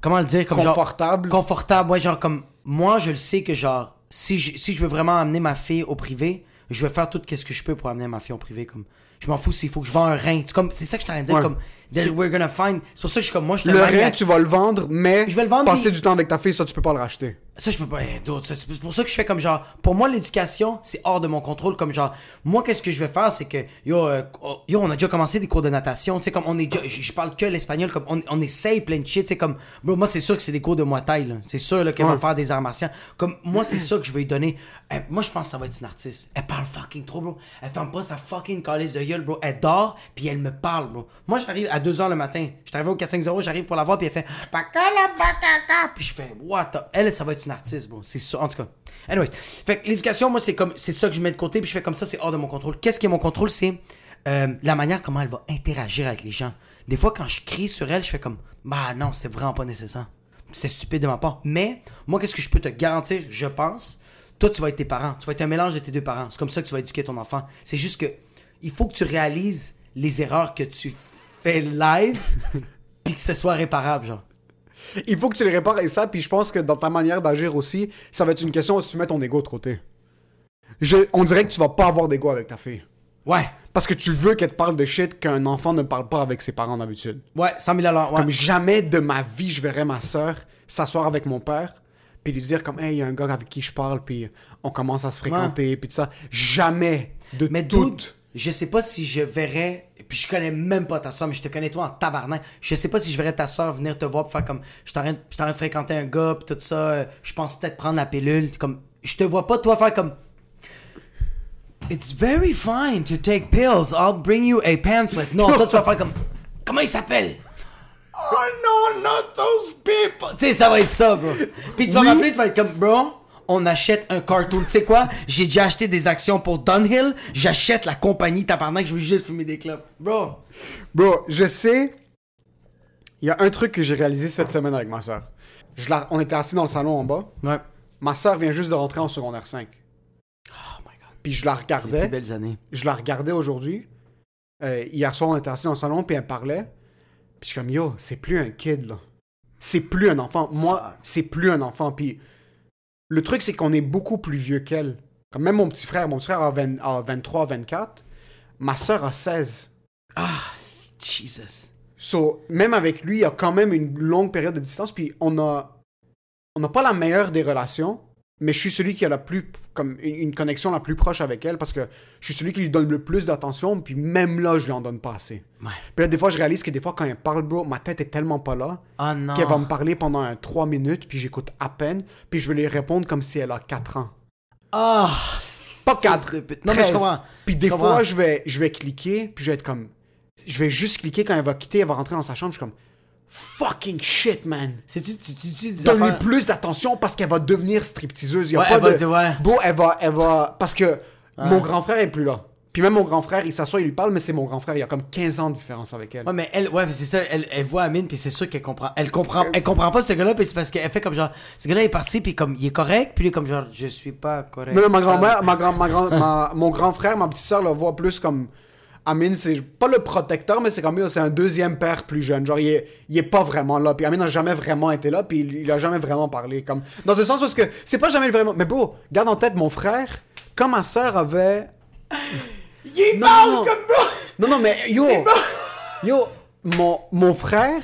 comment le dire, comme genre Confortable. confortable. Ouais, genre comme moi, je le sais que genre si je, si je veux vraiment amener ma fille au privé, je vais faire tout ce que je peux pour amener ma fille au privé. Comme je m'en fous s'il faut que je vende un rein. C'est comme, c'est ça que je t'en train de dire. Ouais. Comme that we're gonna find. C'est pour ça que je suis comme moi, je te le rein, tu vas le vendre, mais Je vais le vendre, passer du temps avec ta fille, ça, tu peux pas le racheter. Ça, je peux pas. eh, C'est pour ça que je fais comme genre. Pour moi, l'éducation, c'est hors de mon contrôle. Comme genre, moi, qu'est-ce que je vais faire, c'est que yo, euh, oh, yo, on a déjà commencé des cours de natation. Tu sais, comme on est déjà. Je parle que l'espagnol, comme on, on essaye plein de shit. Tu sais, comme. bro, moi, c'est sûr que c'est des cours de Muay Thai. C'est sûr là, qu'elle va Ouais. faire des arts martiaux. Comme moi, c'est ça que je vais lui donner. Eh, moi, je pense que ça va être une artiste. Elle parle fucking trop, bro. Elle ferme pas sa fucking calice de bro. Elle dort, puis elle me parle, bro. Moi, j'arrive à 2h le matin. Je arrivé au 450, j'arrive pour la voir, puis elle fait. Puis je fais, what. Elle, ça va être une artiste, bro. C'est ça, en tout cas. Anyways. L'éducation, moi, c'est comme. C'est ça que je mets de côté, puis je fais comme ça, c'est hors de mon contrôle. Qu'est-ce qui est mon contrôle? C'est euh, la manière comment elle va interagir avec les gens. Des fois, quand je crie sur elle, je fais comme, bah non, c'était vraiment pas nécessaire. c'est stupide de ma part. Mais, moi, qu'est-ce que je peux te garantir, je pense, toi, tu vas être tes parents. Tu vas être un mélange de tes deux parents. C'est comme ça que tu vas éduquer ton enfant. C'est juste que, il faut que tu réalises les erreurs que tu fais live, puis que ce soit réparable, genre. Il faut que tu les répares et ça, puis je pense que dans ta manière d'agir aussi, ça va être une question si tu mets ton ego de côté. Je, on dirait que tu vas pas avoir d'ego avec ta fille. Ouais. Parce que tu veux qu'elle te parle de shit qu'un enfant ne parle pas avec ses parents d'habitude. Ouais, 100 000 Ouais. Comme jamais de ma vie, je verrais ma soeur s'asseoir avec mon père, puis lui dire comme, hey, il y a un gars avec qui je parle, puis on commence à se fréquenter, puis tout ça. Jamais de Mais tout. Je sais pas si je verrais. Puis je connais même pas ta soeur, mais je te connais toi en tabarnak. Je sais pas si je verrais ta soeur venir te voir pour faire comme. Je suis en train de- je suis en train de fréquenter un gars, puis tout ça. euh, Je pense peut-être prendre la pilule. Comme. Je te vois pas toi faire comme. It's very fine to take pills. I'll bring you a pamphlet. Non, toi tu vas faire comme. Comment il s'appelle? Oh non, not those people! Tu sais, ça va être ça, bro. Puis tu vas Oui. m'appeler, tu vas être comme, bro, on achète un cartoon. Tu sais quoi? J'ai déjà acheté des actions pour Dunhill. J'achète la compagnie tabarnak, je veux juste fumer des clubs. Bro. Bro, je sais. Il y a un truc que j'ai réalisé cette semaine avec ma soeur. Je la- On était assis dans le salon en bas. Ouais. Ma soeur vient juste de rentrer en secondaire 5. Oh my god. Puis je la Les plus regardais. belles années. Je la regardais aujourd'hui. Euh, hier soir, on était assis dans le salon, puis elle parlait. Puis je suis comme, yo, c'est plus un kid, là. C'est plus un enfant. Moi, c'est plus un enfant. Puis le truc, c'est qu'on est beaucoup plus vieux qu'elle. Comme même mon petit frère. Mon petit frère a, 20 a 23, 24. Ma soeur a 16. Ah, Jesus. So, même avec lui, il y a quand même une longue période de distance. Puis on a, on n'a pas la meilleure des relations, mais je suis celui qui a la plus, comme une, une connexion la plus proche avec elle parce que je suis celui qui lui donne le plus d'attention. Puis même là, je lui en donne pas assez. Ouais. Puis là, des fois, je réalise que des fois, quand elle parle, bro, ma tête est tellement pas là Oh non. qu'elle va me parler pendant un 3 minutes, puis j'écoute à peine, puis je vais lui répondre comme si elle a 4 ans. Ah. Pas fils 4, de pute. Non, mais je comprends. Puis des comprends. fois, je vais, je vais cliquer, puis je vais être comme... Je vais juste cliquer quand elle va quitter, elle va rentrer dans sa chambre, je suis comme... Fucking shit, man. C'est-tu, tu, tu, tu des Donne-lui affaires- plus d'attention parce qu'elle va devenir stripteaseuse. Il y a Ouais, pas elle de... te- ouais. Bro, elle va, elle va... Parce que mon grand frère est plus là. Puis même mon grand frère, il s'assoit, il lui parle, mais c'est mon grand frère. Il y a comme 15 ans de différence avec elle. Ouais, mais elle, ouais, c'est ça, elle, elle voit Amine, puis c'est sûr qu'elle comprend. Elle comprend, elle comprend pas ce gars-là, puis c'est parce qu'elle fait comme genre, ce gars-là est parti, puis comme, il est correct, puis lui, comme genre, je suis pas correct. Non, non, ma grand-mère, ma grand, ma grand, ma- mon grand frère, ma petite soeur le voit plus comme. Amine, c'est pas le protecteur, mais c'est comme c'est un deuxième père plus jeune. Genre, il est, il est pas vraiment là. Puis Amine n'a jamais vraiment été là, puis il, il a jamais vraiment parlé. Comme, dans ce sens où que c'est pas jamais vraiment. Mais bro, garde en tête, mon frère, quand ma soeur avait. Il Non, parle non. comme bro! Non, non, mais yo, yo, mon, mon frère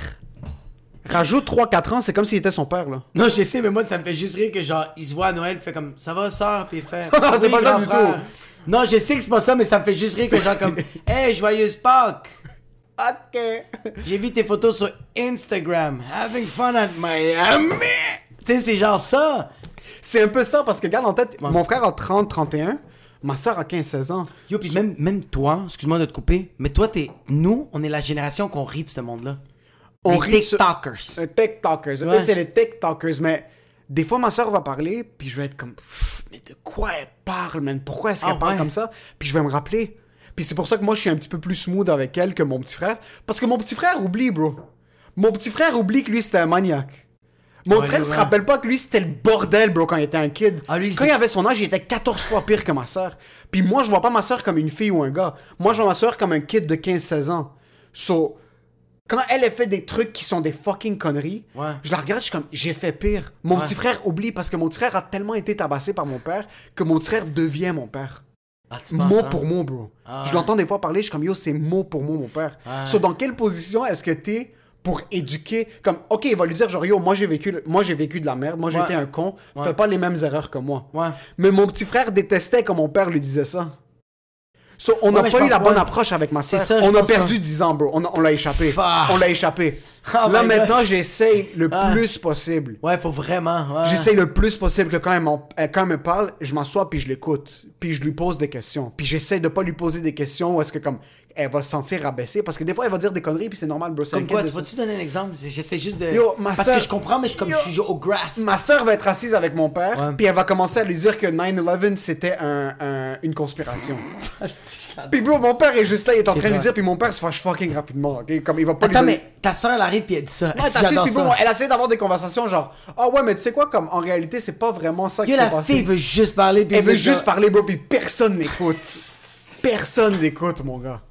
rajoute 3-4 ans, c'est comme s'il était son père, là. Non, je sais, mais moi, ça me fait juste rire que genre, il se voit à Noël, il fait comme, ça va, sœur, puis il fait. Non, c'est Oui, pas ça du frère. tout. Non, je sais que c'est pas ça, mais ça me fait juste rire que genre, comme, hey, joyeuse Pâques! Ok. J'ai vu tes photos sur Instagram, having fun at Miami! Tu sais, c'est genre ça! C'est un peu ça, parce que garde en tête, mon frère a 30-31, ma soeur a 15-16 ans. Yo, puis même, même toi, excuse-moi de te couper, mais toi, t'es. Nous, on est la génération qu'on rit de ce monde-là. On Les rit TikTokers. Euh, TikTokers. Ouais. Eux, c'est les TikTokers. Mais des fois, ma soeur va parler, puis je vais être comme, mais de quoi elle parle, man? Pourquoi est-ce qu'elle Ah parle ouais. comme ça? Puis je vais me rappeler. Puis c'est pour ça que moi, je suis un petit peu plus smooth avec elle que mon petit frère. Parce que mon petit frère oublie, bro. Mon petit frère oublie que lui, c'était un maniaque. Mon Ouais, frère se rappelle pas que lui, c'était le bordel, bro, quand il était un kid. Ah, lui, quand il avait son âge, il était 14 fois pire que ma soeur. Puis moi, je vois pas ma soeur comme une fille ou un gars. Moi, je vois ma soeur comme un kid de 15-16 ans. So, quand elle a fait des trucs qui sont des fucking conneries, Ouais. je la regarde, je suis comme, j'ai fait pire. Mon Ouais. petit frère oublie parce que mon petit frère a tellement été tabassé par mon père que mon petit frère devient mon père. Ah, Mot hein? pour mot, bro. Ah je l'entends des fois parler, je suis comme, yo, c'est mot pour mot, mon père. So, dans quelle position est-ce que t'es pour éduquer? Comme, ok, il va lui dire, genre, yo, moi j'ai vécu, moi j'ai vécu de la merde, moi j'ai Ouais. été un con, fais pas les mêmes erreurs que moi. Mais mon petit frère détestait quand mon père lui disait ça. So, on n'a pas eu la bonne approche avec ma je On a perdu pas. 10 ans, bro. On, l'a échappé. Fuck. On l'a échappé. Oh Là, maintenant, j'essaye le Ah. plus possible. Ouais, faut vraiment. Ouais. J'essaye le plus possible que quand elle, quand elle me parle, je m'assois puis je l'écoute. Puis je lui pose des questions. Puis j'essaie de pas lui poser des questions où est-ce que comme elle va se sentir rabaissée parce que des fois, elle va dire des conneries, puis c'est normal, bro. Comme quoi, tu vas-tu donner un exemple? J'essaie juste de. Yo, ma Parce que je comprends, mais je, comme Yo. je suis au grass. Ma soeur va être assise avec mon père, puis elle va commencer à lui dire que 9-11 c'était un, un- une conspiration. puis bro, mon père est juste là, il est en train de lui dire, puis mon père se fâche fucking rapidement, ok? Comme il va pas Attends, lui donner- mais ta soeur, elle arrive puis elle dit ça. Ouais, que assise, puis bon, elle essaie d'avoir des conversations genre, ah ouais, mais tu sais quoi, comme en réalité, c'est pas vraiment ça qui s'est la passé. fille veut juste parler. puis Elle veut juste parler, bro, puis personne n'écoute. Personne n'écoute, mon gars.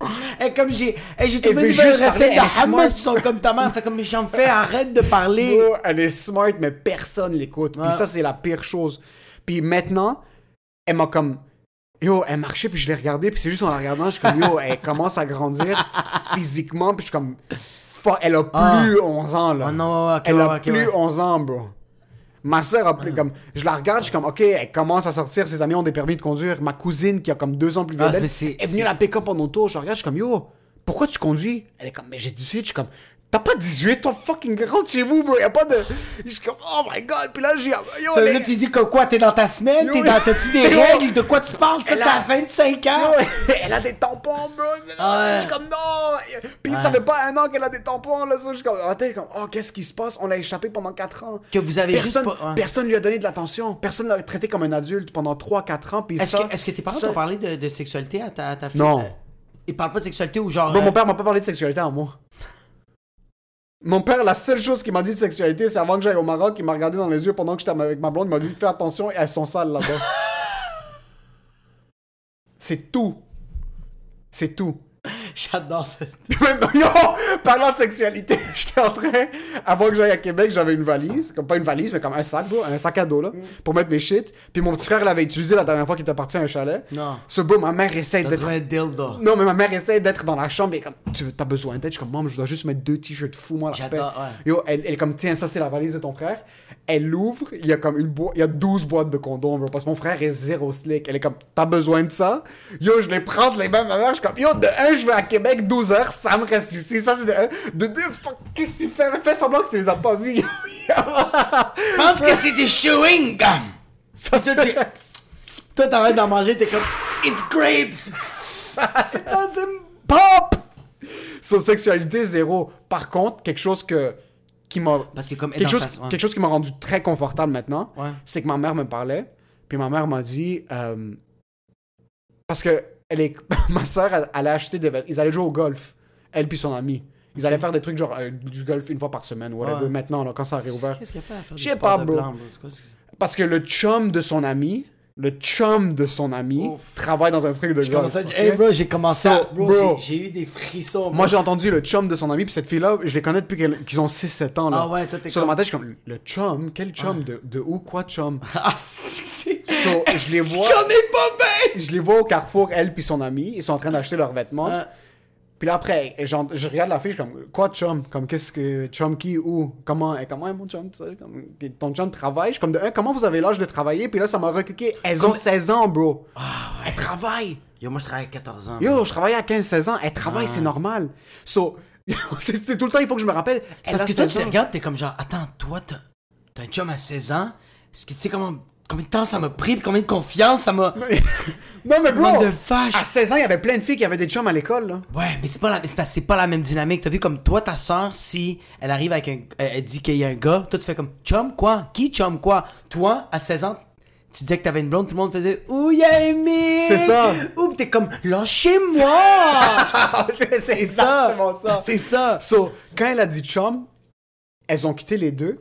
Et comme j'ai j'ai trouvé une nouvelle recette elle est de hummus smart. puis sont comme ta mère. Fait comme j'en fais, arrête de parler. Bro, elle est smart, mais personne l'écoute. Ouais. Puis ça, c'est la pire chose. Puis maintenant, elle m'a comme. Yo, elle marchait, puis je l'ai regardée, puis c'est juste en la regardant, je suis comme, yo, elle commence à grandir physiquement, puis je suis comme. Fuck, elle a plus 11 ans, là. Ah non, elle a plus ouais. 11 ans, bro. Ma soeur a plus comme. Je la regarde, je suis comme, ok, elle commence à sortir, ses amis ont des permis de conduire. Ma cousine, qui a comme deux ans plus vieille Ah, d'elle, mais c'est- est venue la pick-up en auto. Je la regarde, je suis comme, yo, pourquoi tu conduis? Elle est comme, mais j'ai 18. Je suis comme, t'as pas 18, toi fucking rentre chez vous, bro. Y a pas de. Je suis comme, oh my god. Puis là, j'ai. Yo, Ça, les- là, tu dis que quoi, t'es dans ta semaine, t'es dans, t'as-tu des règles, de quoi tu parles? Ça, c'est a- à 25 ans. Yo, elle a des tampons, bro. Ah. Je suis comme, non. Puis ça fait pas un an qu'elle a des tampons, là. ça. Je suis comme, oh, t'es comme, oh, qu'est-ce qui se passe? On l'a échappé pendant 4 ans. Que vous avez juste personne, pas- ouais. personne lui a donné de l'attention. Personne l'a traité comme un adulte pendant 3-4 ans. Puis Est-ce ça, que, est-ce que tes parents ça- t'ont parlé de, de sexualité à ta, à ta fille? Non. Euh, Ils parlent pas de sexualité ou genre. Bon, euh, mon père m'a pas parlé de sexualité à moi. Mon père, la seule chose qu'il m'a dit de sexualité, c'est avant que j'aille au Maroc, il m'a regardé dans les yeux pendant que j'étais avec ma blonde, il m'a dit fais attention, elles sont sales là-bas. c'est tout. C'est tout. J'adore même, yo, parlant de sexualité, j'étais en train, avant que j'aille à Québec, j'avais une valise, comme pas une valise, mais comme un sac, bro, un sac à dos, là, pour mettre mes shit. Puis mon petit frère l'avait utilisé la dernière fois qu'il était parti à un chalet. Non. Ce beau, ma mère essaie d'être être dildo. non, mais ma mère essaie d'être dans la chambre et comme, tu veux- t'as besoin d'aide? Je suis comme, maman, je dois juste mettre deux t-shirts, fous-moi la paix. J'adore, ouais. Yo, elle, elle est comme, tiens, ça c'est la valise de ton frère. Elle l'ouvre, il y a comme une boîte, il y a 12 boîtes de condoms, bro, parce que mon frère est zéro slick. Elle est comme, t'as besoin de ça? Yo, je les prends de les de ma mère, je suis comme, yo, de un, je vais à Québec 12 heures, ça me reste ici, ça c'est de un. De deux, fuck, qu'est-ce que tu fais? Fais semblant que tu les as pas vus. Je pense que c'est du chewing gum. ça c'est Toi, t'arrêtes d'en manger, t'es comme. It's grapes. It doesn't pop. Sur sexualité, zéro. Par contre, quelque chose que qui m'a Parce que comme quelque chose, ouais. quelque chose qui m'a rendu très confortable maintenant, Ouais. c'est que ma mère me parlait, puis ma mère m'a dit euh, parce que elle est ma sœur elle, elle a acheté des ils allaient jouer au golf, elle puis son ami. Ils allaient faire des trucs genre euh, du golf une fois par semaine ou whatever, Ouais. maintenant là, quand ça a réouvert. Qu'est-ce qu'elle fait à faire Je sais pas, blanc, bro? Parce que le chum de son ami, le chum de son ami Ouf. travaille dans un truc de golf. commençais à dire, ok? hey bro, j'ai commencé So, à. Bro, bro. j'ai- eu des frissons. bro. Moi, j'ai entendu le chum de son ami, puis cette fille-là, je les connais depuis qu'ils ont 6-7 ans. Là. Ah ouais, toi, t'es Sur comme- ma tête, je suis comme, le chum? Quel chum? De, de où? Quoi chum? Ah, c'est. So, je les vois. Je connais pas bien. Je les vois au carrefour, elle puis son ami. Ils sont en train d'acheter leurs vêtements. Ah. Puis là, après, genre, je regarde la suis comme, quoi chum? Comme, qu'est-ce que. Chum qui? Où? Comment? Et comment est mon chum? ton chum travaille? Je suis comme, de un, comment vous avez l'âge de travailler? Puis là, ça m'a recliqué. Elles ont 16 ans, bro. Elles travaillent. Yo, moi, je travaille à 14 ans. Yo, je travaillais à 15-16 ans. Elles travaillent, c'est normal. So, c'est tout le temps, il faut que je me rappelle. elle Parce que toi, 16 tu ans. regardes, t'es comme genre, attends, toi, t'as t'as un chum à 16 ans? Est-ce que tu sais comment. Combien de temps ça m'a pris, combien de confiance ça m'a. Non, mais bro, de vache. à 16 ans, il y avait plein de filles qui avaient des chums à l'école, là. Ouais, mais c'est pas la, c'est pas la même dynamique. T'as vu comme toi, ta soeur, si elle arrive avec un, elle dit qu'il y a un gars, toi tu fais comme chum quoi, qui chum quoi? Toi, à 16 ans, tu disais que t'avais une blonde, tout le monde faisait ouh y'a aimé. C'est ça. Ouh, t'es comme lâchez-moi. c'est c'est exactement ça. C'est ça. So, quand elle a dit chum, elles ont quitté les deux.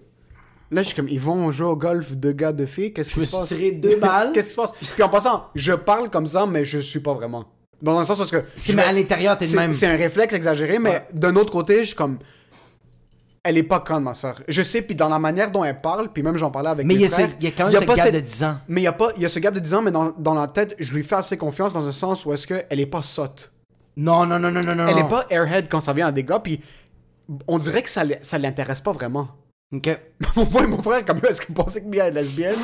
Là, je suis comme, ils vont jouer au golf, deux gars, deux filles. Qu'est-ce Je qui me se suis passe? tiré deux balles. Qu'est-ce qui se passe? Puis en passant, je parle comme ça, mais je suis pas vraiment. Dans un sens parce que. C'est je mais à l'intérieur, t'es le même. C'est un réflexe exagéré, mais Ouais. d'un autre côté, je suis comme. Elle est pas conne, ma soeur. Je sais, puis dans la manière dont elle parle, puis même j'en parlais avec Mais il y a ce- frères, il y a quand même y ce pas gap cette- de 10 ans. Mais il y a pas, y a ce gap de 10 ans, mais dans, dans la tête, je lui fais assez confiance dans un sens où est-ce qu'elle est pas sotte. Non, non, non, non, non, non. Elle est pas airhead quand ça vient à des gars, puis on dirait que ça l'intéresse pas vraiment. Ok. Mon point, mon frère, comme est-ce que vous pensez que Mia est lesbienne?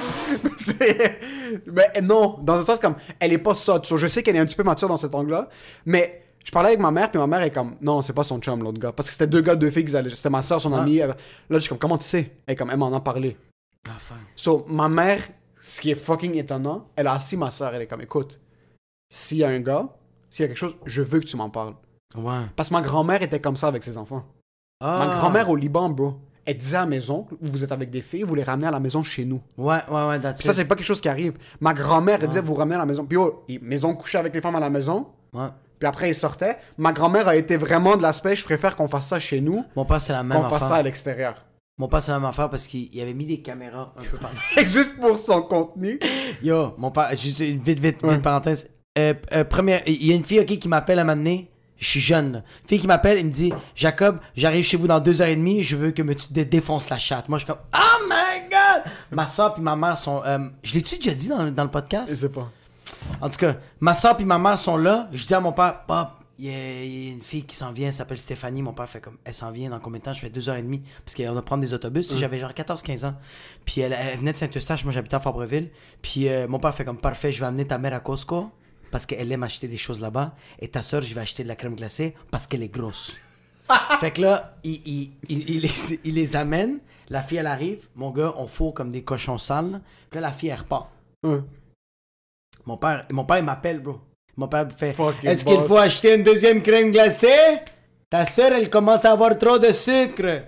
Mais non, dans un sens comme, elle est pas sotte. So, je sais qu'elle est un petit peu mature dans cet angle-là, mais je parlais avec ma mère, puis ma mère est comme, non, c'est pas son chum, l'autre gars. Parce que c'était deux gars, deux filles. C'était ma soeur, son Ah. amie. Là, je suis comme, comment tu sais? Elle est comme, elle m'en a parlé. Enfin. So, ma mère, ce qui est fucking étonnant, elle a assis ma soeur, elle est comme, écoute, s'il y a un gars, s'il y a quelque chose, je veux que tu m'en parles. Ouais. Parce que ma grand-mère était comme ça avec ses enfants. Ah. Ma grand-mère au Liban, bro, elle disait à mes oncles, vous êtes avec des filles, vous les ramenez à la maison chez nous? Ouais, ouais, ouais, that's Puis ça, it. c'est pas quelque chose qui arrive. Ma grand-mère, elle disait, vous ramenez à la maison. Puis oh, ils- mes oncles couchaient avec les femmes à la maison. Ouais. Puis après, ils sortaient. Ma grand-mère a été vraiment de l'aspect, je préfère qu'on fasse ça chez nous Mon père, c'est la même qu'on fasse ça affaire. à l'extérieur. Mon père, c'est la même affaire parce qu'il il avait mis des caméras un peu partout. Juste pour son contenu. Yo, mon père, juste une vite, vite, Ouais. vite parenthèse. Euh, euh, première, il y a une fille, ok, qui m'appelle à donné. Je suis jeune, là. Fille qui m'appelle, il me dit Jacob, j'arrive chez vous dans deux heures et demie, je veux que me, tu te défonces la chatte. Moi, je suis comme Oh my god! Ma soeur puis ma mère sont. euh, je l'ai-tu déjà dit dans, le- dans le Je podcast? sais pas. En tout cas, ma soeur puis ma mère sont là. Je dis à mon père, Pop, il y, a- il y a une fille qui s'en vient, elle s'appelle Stéphanie. Mon père fait comme, elle s'en vient dans combien de temps? Je fais deux heures et demie. Parce qu'on va prendre des autobus. J'avais genre 14-15 ans. Puis elle, elle venait de Saint-Eustache, moi j'habitais à Fabreville. Puis euh, mon père fait comme, parfait, je vais amener ta mère à Costco. Parce qu'elle aime acheter des choses là-bas. Et ta soeur, je vais acheter de la crème glacée parce qu'elle est grosse. fait que là, il, il, il, il les, il les amène. La fille, elle arrive. Mon gars, on fourre comme des cochons sales. Puis là, la fille, elle repart. Mon père, mon père il m'appelle, bro. Mon père me fait Est-ce qu'il faut acheter une deuxième crème glacée? Ta soeur, elle commence à avoir trop de sucre.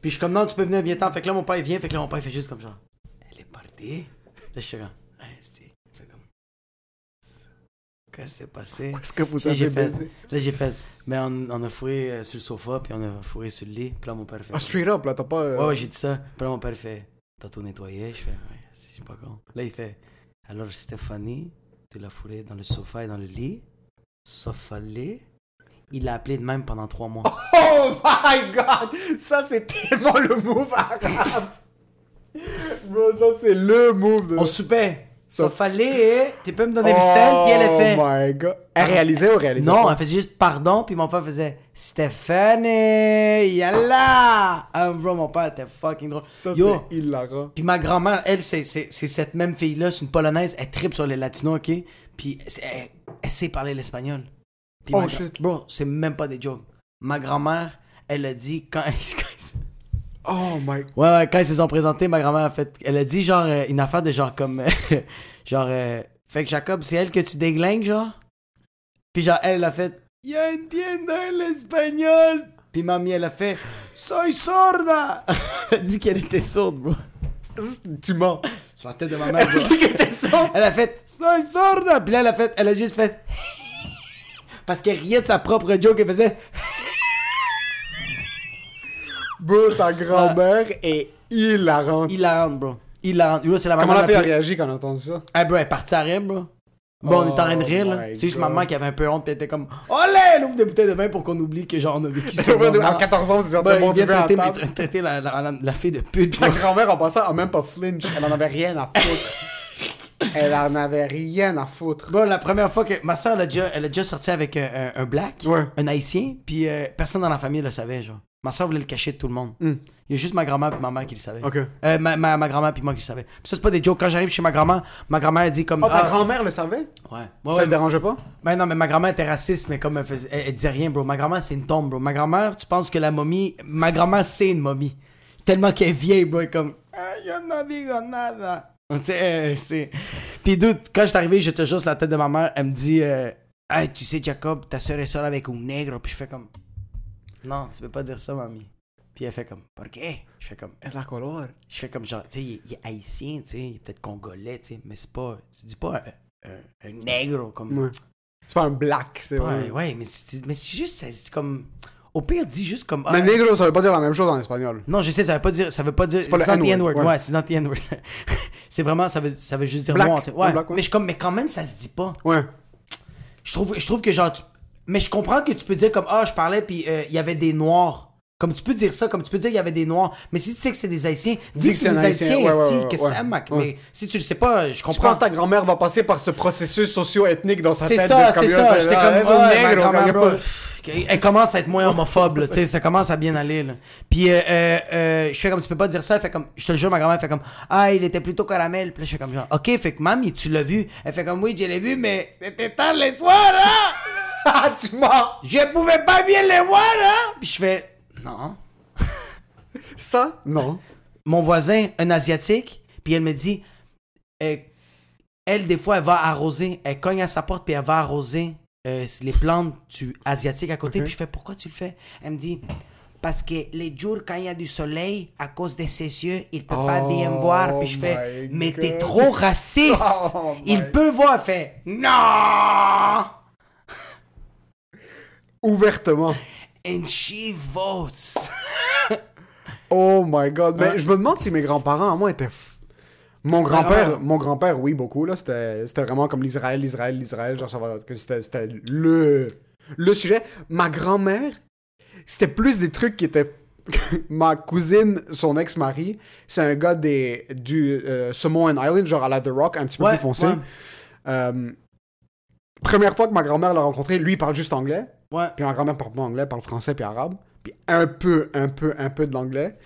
Puis je suis comme Non, tu peux venir bientôt. Fait que là, mon père il vient. Fait que là, mon père il fait juste comme genre Elle est partie. Là, je suis comme Qu'est-ce qui s'est passé? Est-ce que vous avez fait, baisé? là, j'ai fait Mais on, on a fourré euh, sur le sofa, puis on a fourré sur le lit. Puis là, mon père fait Ah, straight up, là, t'as pas. euh, Ouais, ouais, j'ai dit ça. Puis là, mon père fait T'as tout nettoyé? Je fais Ouais, je suis pas con. Là, il fait Alors, Stéphanie, tu l'as fourré dans le sofa et dans le lit. Sofa-lit. Il l'a appelé de même pendant trois mois. Oh my god! Ça, c'est tellement le move arabe! Bro, ça, c'est le move de. On soupait. Sof- Sofa-lit, tu peux me donner le sel Puis elle a fait Oh my god. Elle réalisait ou réalisait Non, pas? elle faisait juste pardon, puis mon père faisait Stéphanie, yalla! Ah, bro, mon père était fucking drôle. Ça, c'est hilarant. Puis ma grand-mère, elle, c'est, cette même fille-là, c'est une polonaise, elle tripe sur les latinos, ok? Puis elle, elle sait parler l'espagnol. Oh, ma- shit. Bro, c'est même pas des jokes. Ma grand-mère, elle a dit quand. Oh my. ouais, ouais, quand ils se sont présentés, ma grand-mère a fait. Elle a dit genre euh, une affaire de genre comme. genre. euh, fait que Jacob, c'est elle que tu déglingues, genre? Puis genre, elle, elle a fait. Yo entiendo el espagnol! Puis mamie, elle a fait. Soy sorda! elle a dit qu'elle était sourde, bro. Tu mens. Sur la tête de ma mère. Elle dit que t'es sourde. Elle a fait Soy sorda! Puis là, elle a fait, elle a juste fait. Parce qu'elle riait de sa propre joke, elle faisait. Bro, ta grand-mère est hilarante. Hilarante, bro. Hilarante. Yo, c'est la Comment la fille a réagi quand elle a entendu ça? Ah, bro, elle est partie à rire, bro. Bon, on est en train de Oh rire, là. C'est juste maman qui avait un peu honte, puis elle était comme Olé! Elle ouvre des bouteilles de vin pour qu'on oublie que, genre, on a vécu ça. À 14 ans, c'est genre, vin à traiter, traiter la, la, fille de pute, Ta bro. grand-mère, en passant, a même pas flinch. Elle en avait rien à foutre. Elle en avait rien à foutre. Bro, la première fois que ma soeur, elle a déjà, elle a déjà sorti avec un, un- black, Ouais. un haïtien, puis euh, personne dans la famille le savait, genre. Ma soeur voulait le cacher de tout le monde. Hmm. Il y a juste ma grand-mère et ma mère qui le savaient. Ok. Euh, ma, ma, ma grand-mère puis moi qui le savais. Puis ça, c'est pas des jokes. Quand j'arrive chez ma grand-mère, ma grand-mère elle dit comme. Oh, ta ah, grand-mère le savait? Ouais. Ouais, Ça ouais. le dérangeait pas? Ben non, mais ma grand-mère était raciste, mais comme elle, faisait, elle, elle disait rien, bro. Ma grand-mère, c'est une tombe, bro. Ma grand-mère, tu penses que la momie. Ma grand-mère, c'est une momie. Tellement qu'elle est vieille, bro. Elle est comme. Ah, yo no digo nada. Tu sais, euh, c'est. Puis, dude, quand je suis arrivé, je te jure sur la tête de ma mère, elle me dit. Euh, hey, tu sais, Jacob, ta soeur est seule avec un nègre. Puis je fais comme. Non, tu peux pas dire ça, mamie. Puis elle fait comme. Pourquoi? Je fais comme. Elle la colore. Je fais comme genre, tu sais, il, il est haïtien, tu sais, il est peut-être congolais, tu sais, mais c'est pas. Tu dis pas un, un, un nègre comme. Ouais. C'est pas un black, c'est Ouais, vrai. ouais, mais c'est mais c'est juste, c'est comme. Au pire, dis juste comme. Mais ah, negro, ça veut pas dire la même chose en espagnol. Non, je sais, ça veut pas dire. Ça veut pas dire. C'est pas le N-word, ouais. C'est not the N-word. c'est vraiment, ça veut, ça veut juste dire noir, tu sais. Ouais, mais, je, comme, mais quand même, ça se dit pas. Ouais. Je trouve, je trouve que genre. tu- Mais je comprends que tu peux dire comme, ah, je parlais, puis euh, il y avait des noirs. Comme tu peux dire ça, comme tu peux dire qu'il y avait des noirs. Mais si tu sais que c'est des haïtiens, dis que c'est des haïtiens, que ça, Mac. Mais si tu le sais pas, je Je comprends. pense que ta grand-mère va passer par ce processus socio-ethnique dans sa C'est tête. ça, de comme, c'est ça. c'est- J'étais ah, comme, elle commence à être moins homophobe, là, ça commence à bien aller, là. Puis, euh, euh, euh, je fais comme, tu peux pas dire ça, elle fait comme, je te le jure, ma grand-mère fait comme, ah, il était plutôt caramel. Puis là, je fais comme, genre, ok, fait que, mamie, tu l'as vu. Elle fait comme, oui, je l'ai vu, mais c'était tard le soir, hein? Ah, tu mens! Je pouvais pas bien le voir, hein? Puis je fais, non. Ça? Non. Mon voisin, un asiatique, puis elle me dit, elle, des fois, elle va arroser, elle cogne à sa porte, puis elle va arroser euh, les plantes tu, asiatiques à côté. Puis je fais, pourquoi tu le fais? Elle me dit, parce que les jours, quand il y a du soleil, à cause de ses yeux, il peut pas bien Oh voir. Puis je fais, mais t'es trop raciste. Oh il my- peut voir. Elle fait, non Ouvertement. And she votes. Oh my god. Mais Ouais. je me demande si mes grands-parents, à moi, étaient. Mon grand-père, ouais. mon grand-père, oui, beaucoup, là. C'était c'était vraiment comme l'Israël, l'Israël, l'Israël. Genre, ça va. que C'était c'était le. Le sujet. Ma grand-mère, c'était plus des trucs qui étaient. Ma cousine, son ex-mari, c'est un gars des, du euh, Samoan Island, genre à la The Rock, un petit peu Ouais, plus foncé. ouais. Euh, première fois que ma grand-mère l'a rencontré, lui il parle juste anglais. Ouais. Puis ma grand-mère parle pas anglais, parle français puis arabe. Puis un peu, un peu, un peu de l'anglais.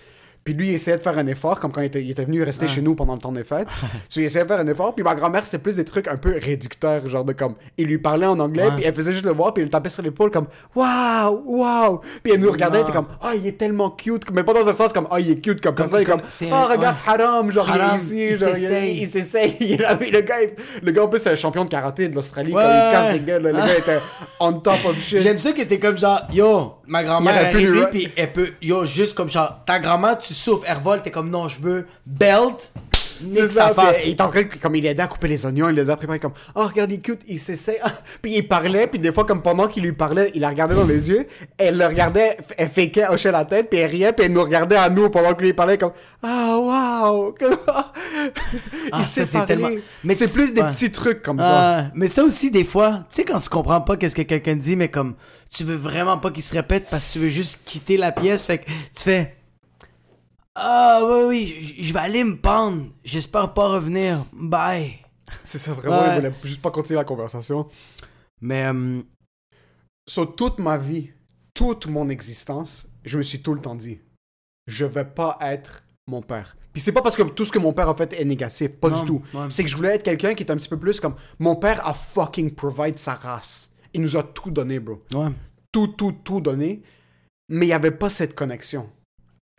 Puis lui, il essayait de faire un effort, comme quand il était, il était venu rester chez nous pendant le temps des fêtes. so, il essayait de faire un effort. Puis ma grand-mère, c'était plus des trucs un peu réducteurs, genre de comme. Il lui parlait en anglais, puis elle faisait juste le voir, puis il le tapait sur l'épaule, comme Waouh, waouh. Puis elle nous regardait, elle était comme Ah, il est tellement cute. Mais pas dans un sens comme Ah, il est cute, comme, Comme- ça. Il est comme- comme Ah, un- regarde, haram, genre Haram, il est il ici, genre, s'essaye. il s'essaye. Il mais le gars, le gars en plus, c'est un champion de karaté de l'Australie, Ouais. quand il casse les gueules, le gars était on top of shit. J'aime ça que t'es comme genre, yo, ma grand-mère est ra- puis elle peut, yo, juste comme genre, ta grand-mère, tu souffres, elle revole, t'es comme, non, je veux belt, nique sa ça, face. il est en train, comme il aidait à couper les oignons, il l'aidait à préparer comme, oh regarde, il est cute, il s'essaie. Puis il parlait, puis des fois, comme pendant qu'il lui parlait, il la regardait dans les yeux, elle le regardait, elle fakeait, hochait la tête, puis elle riait, puis elle nous regardait à nous pendant qu'il lui parlait comme, ah waouh, il Ah, parler. tellement- Mais c'est tu- plus des ouais. petits trucs comme ça. Mais ça aussi, des fois, tu sais, quand tu comprends pas qu'est-ce que quelqu'un dit, mais comme, tu veux vraiment pas qu'il se répète parce que tu veux juste quitter la pièce, fait que tu fais, ah, oui, oui, je vais aller me pendre, j'espère pas revenir, bye. C'est ça, vraiment, Ouais. il voulait juste pas continuer la conversation. Mais, euh, Sur toute ma vie, toute mon existence, je me suis tout le temps dit, je vais pas être mon père. Puis c'est pas parce que tout ce que mon père a fait est négatif, pas Non, du tout. ouais. C'est que je voulais être quelqu'un qui est un petit peu plus comme mon père a fucking provide sa race. Il nous a tout donné, bro. ouais. Tout, tout, tout donné. Mais il y avait pas cette connexion.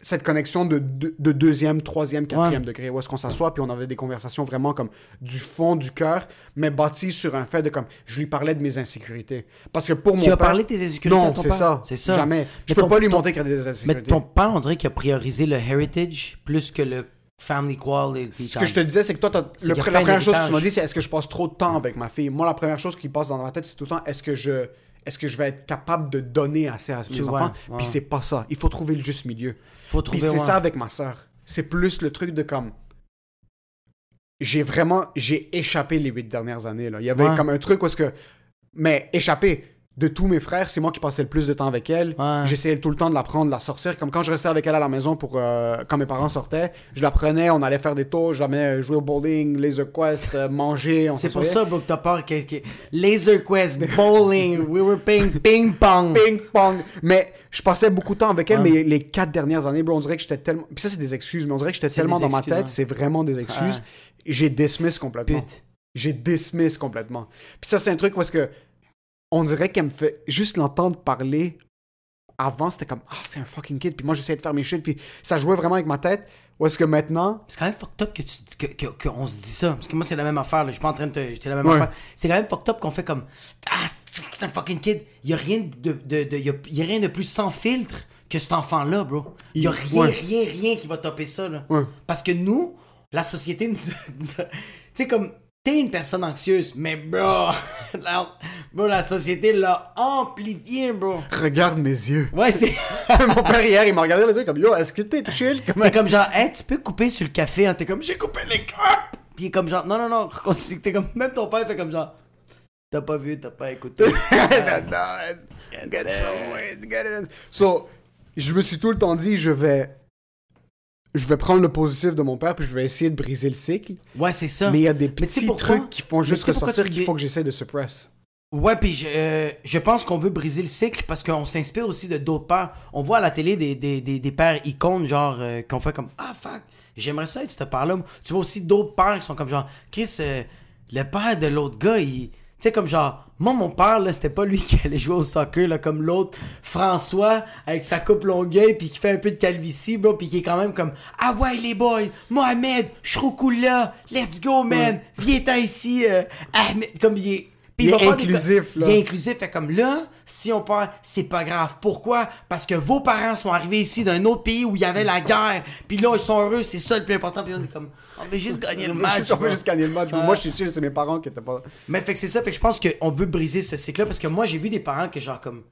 Cette connexion de, de, de deuxième, troisième, quatrième degré, où est-ce qu'on s'assoit, puis on avait des conversations vraiment comme du fond du cœur, mais bâties sur un fait de comme, je lui parlais de mes insécurités. Parce que pour mon Tu as père... parlé de tes insécurités Non, ton c'est père? ça. C'est ça. Jamais. Je Mais peux ton- pas lui ton- montrer qu'il y a des Mais insécurités. ton père, on dirait qu'il a priorisé le heritage plus que le family quality. Ce que je te disais, c'est que toi, le- la première chose que tu m'as dit, c'est est-ce que je passe trop de temps avec ma fille? Moi, la première chose qui passe dans ma tête, c'est tout le temps est-ce que je. Est-ce que je vais être capable de donner assez à mes Tu enfants? Ouais. Puis c'est pas ça. Il faut trouver le juste milieu. Faut Puis trouver c'est ouais. ça avec ma sœur. C'est plus le truc de comme. J'ai vraiment. J'ai échappé les huit dernières années. Là. Il y avait comme un truc où est-ce que. Mais échappé. De tous mes frères, c'est moi qui passais le plus de temps avec elle. Ouais. J'essayais tout le temps de la prendre, de la sortir. Comme quand je restais avec elle à la maison pour euh, quand mes parents sortaient, je la prenais, on allait faire des tours, je la menais jouer au bowling, laser quest, euh, manger. C'est pour ça, bro, que t'as peur que, que- Laser Quest, bowling, we were playing ping pong. Ping pong. Mais je passais beaucoup de temps avec elle, Ouais. mais les quatre dernières années, bro, on dirait que j'étais tellement. Puis ça, c'est des excuses, mais on dirait que j'étais tellement dans ma tête, ouais. c'est vraiment des excuses. J'ai dismiss complètement. J'ai dismiss complètement. Puis ça, c'est un truc parce que on dirait qu'elle me fait juste l'entendre parler. Avant, c'était comme ah, c'est un fucking kid. Puis moi, j'essayais de faire mes shit. Puis ça jouait vraiment avec ma tête. Ou est-ce que maintenant, C'est quand même fucked up que tu que, que, que on se dit ça. Parce que moi, c'est la même affaire. Là. Je suis pas en train de te. C'est la même Ouais. affaire. C'est quand même fucked up qu'on fait comme. Ah, c'est un fucking kid. Il y a rien de. de, de- y a, y a rien de plus sans filtre que cet enfant-là, bro. Il y a rien, ouais. rien, rien qui va topper ça, là. Ouais. Parce que nous, la société nous a- nous a- Tu sais, comme. T'es une personne anxieuse, mais bro, la, bro, la société l'a amplifié, bro. regarde mes yeux. Ouais, c'est. Mon père hier, il m'a regardé les yeux comme yo, est-ce que t'es chill? Comment T'es comme genre, hey, tu peux couper sur le café. Hein? T'es comme, j'ai coupé les crêpes. Puis il est comme genre, non, non, non, continue. T'es comme, même ton père fait comme genre, t'as pas vu, t'as pas écouté. Get get it. So, je me suis tout le temps dit, je vais, je vais prendre le positif de mon père, puis je vais essayer de briser le cycle. ouais, c'est ça. Mais il y a des petits trucs qui font juste ressortir qu'il faut que j'essaie de suppress. Ouais, puis je, euh, je pense qu'on veut briser le cycle parce qu'on s'inspire aussi de d'autres pères. On voit à la télé des, des, des, des pères icônes, genre, euh, qu'on fait comme Ah, fuck, j'aimerais ça être ce père-là. Tu vois aussi d'autres pères qui sont comme genre, Chris, euh, le père de l'autre gars, il. Tu sais, comme genre, moi, mon père, là, c'était pas lui qui allait jouer au soccer, là, comme l'autre, François, avec sa coupe longueuil, puis qui fait un peu de calvitie, bro, puis qui est quand même comme, ah ouais, les boys, Mohamed, Shroukoula, let's go, man, viens-t'en ici, euh, Ahmed, comme il est. Puis Il va est des inclusif, là. Il est inclusif. Fait comme là, si on perd, c'est pas grave. Pourquoi? Parce que vos parents sont arrivés ici d'un autre pays où il y avait la guerre. Puis là, ils sont heureux. C'est ça le plus important. Puis on est comme, on veut juste gagner le match. on veut juste gagner le match. Moi, je suis chill, c'est mes parents qui étaient pas. Mais fait que c'est ça, fait que je pense qu'on veut briser ce cycle-là parce que moi j'ai vu des parents que genre comme.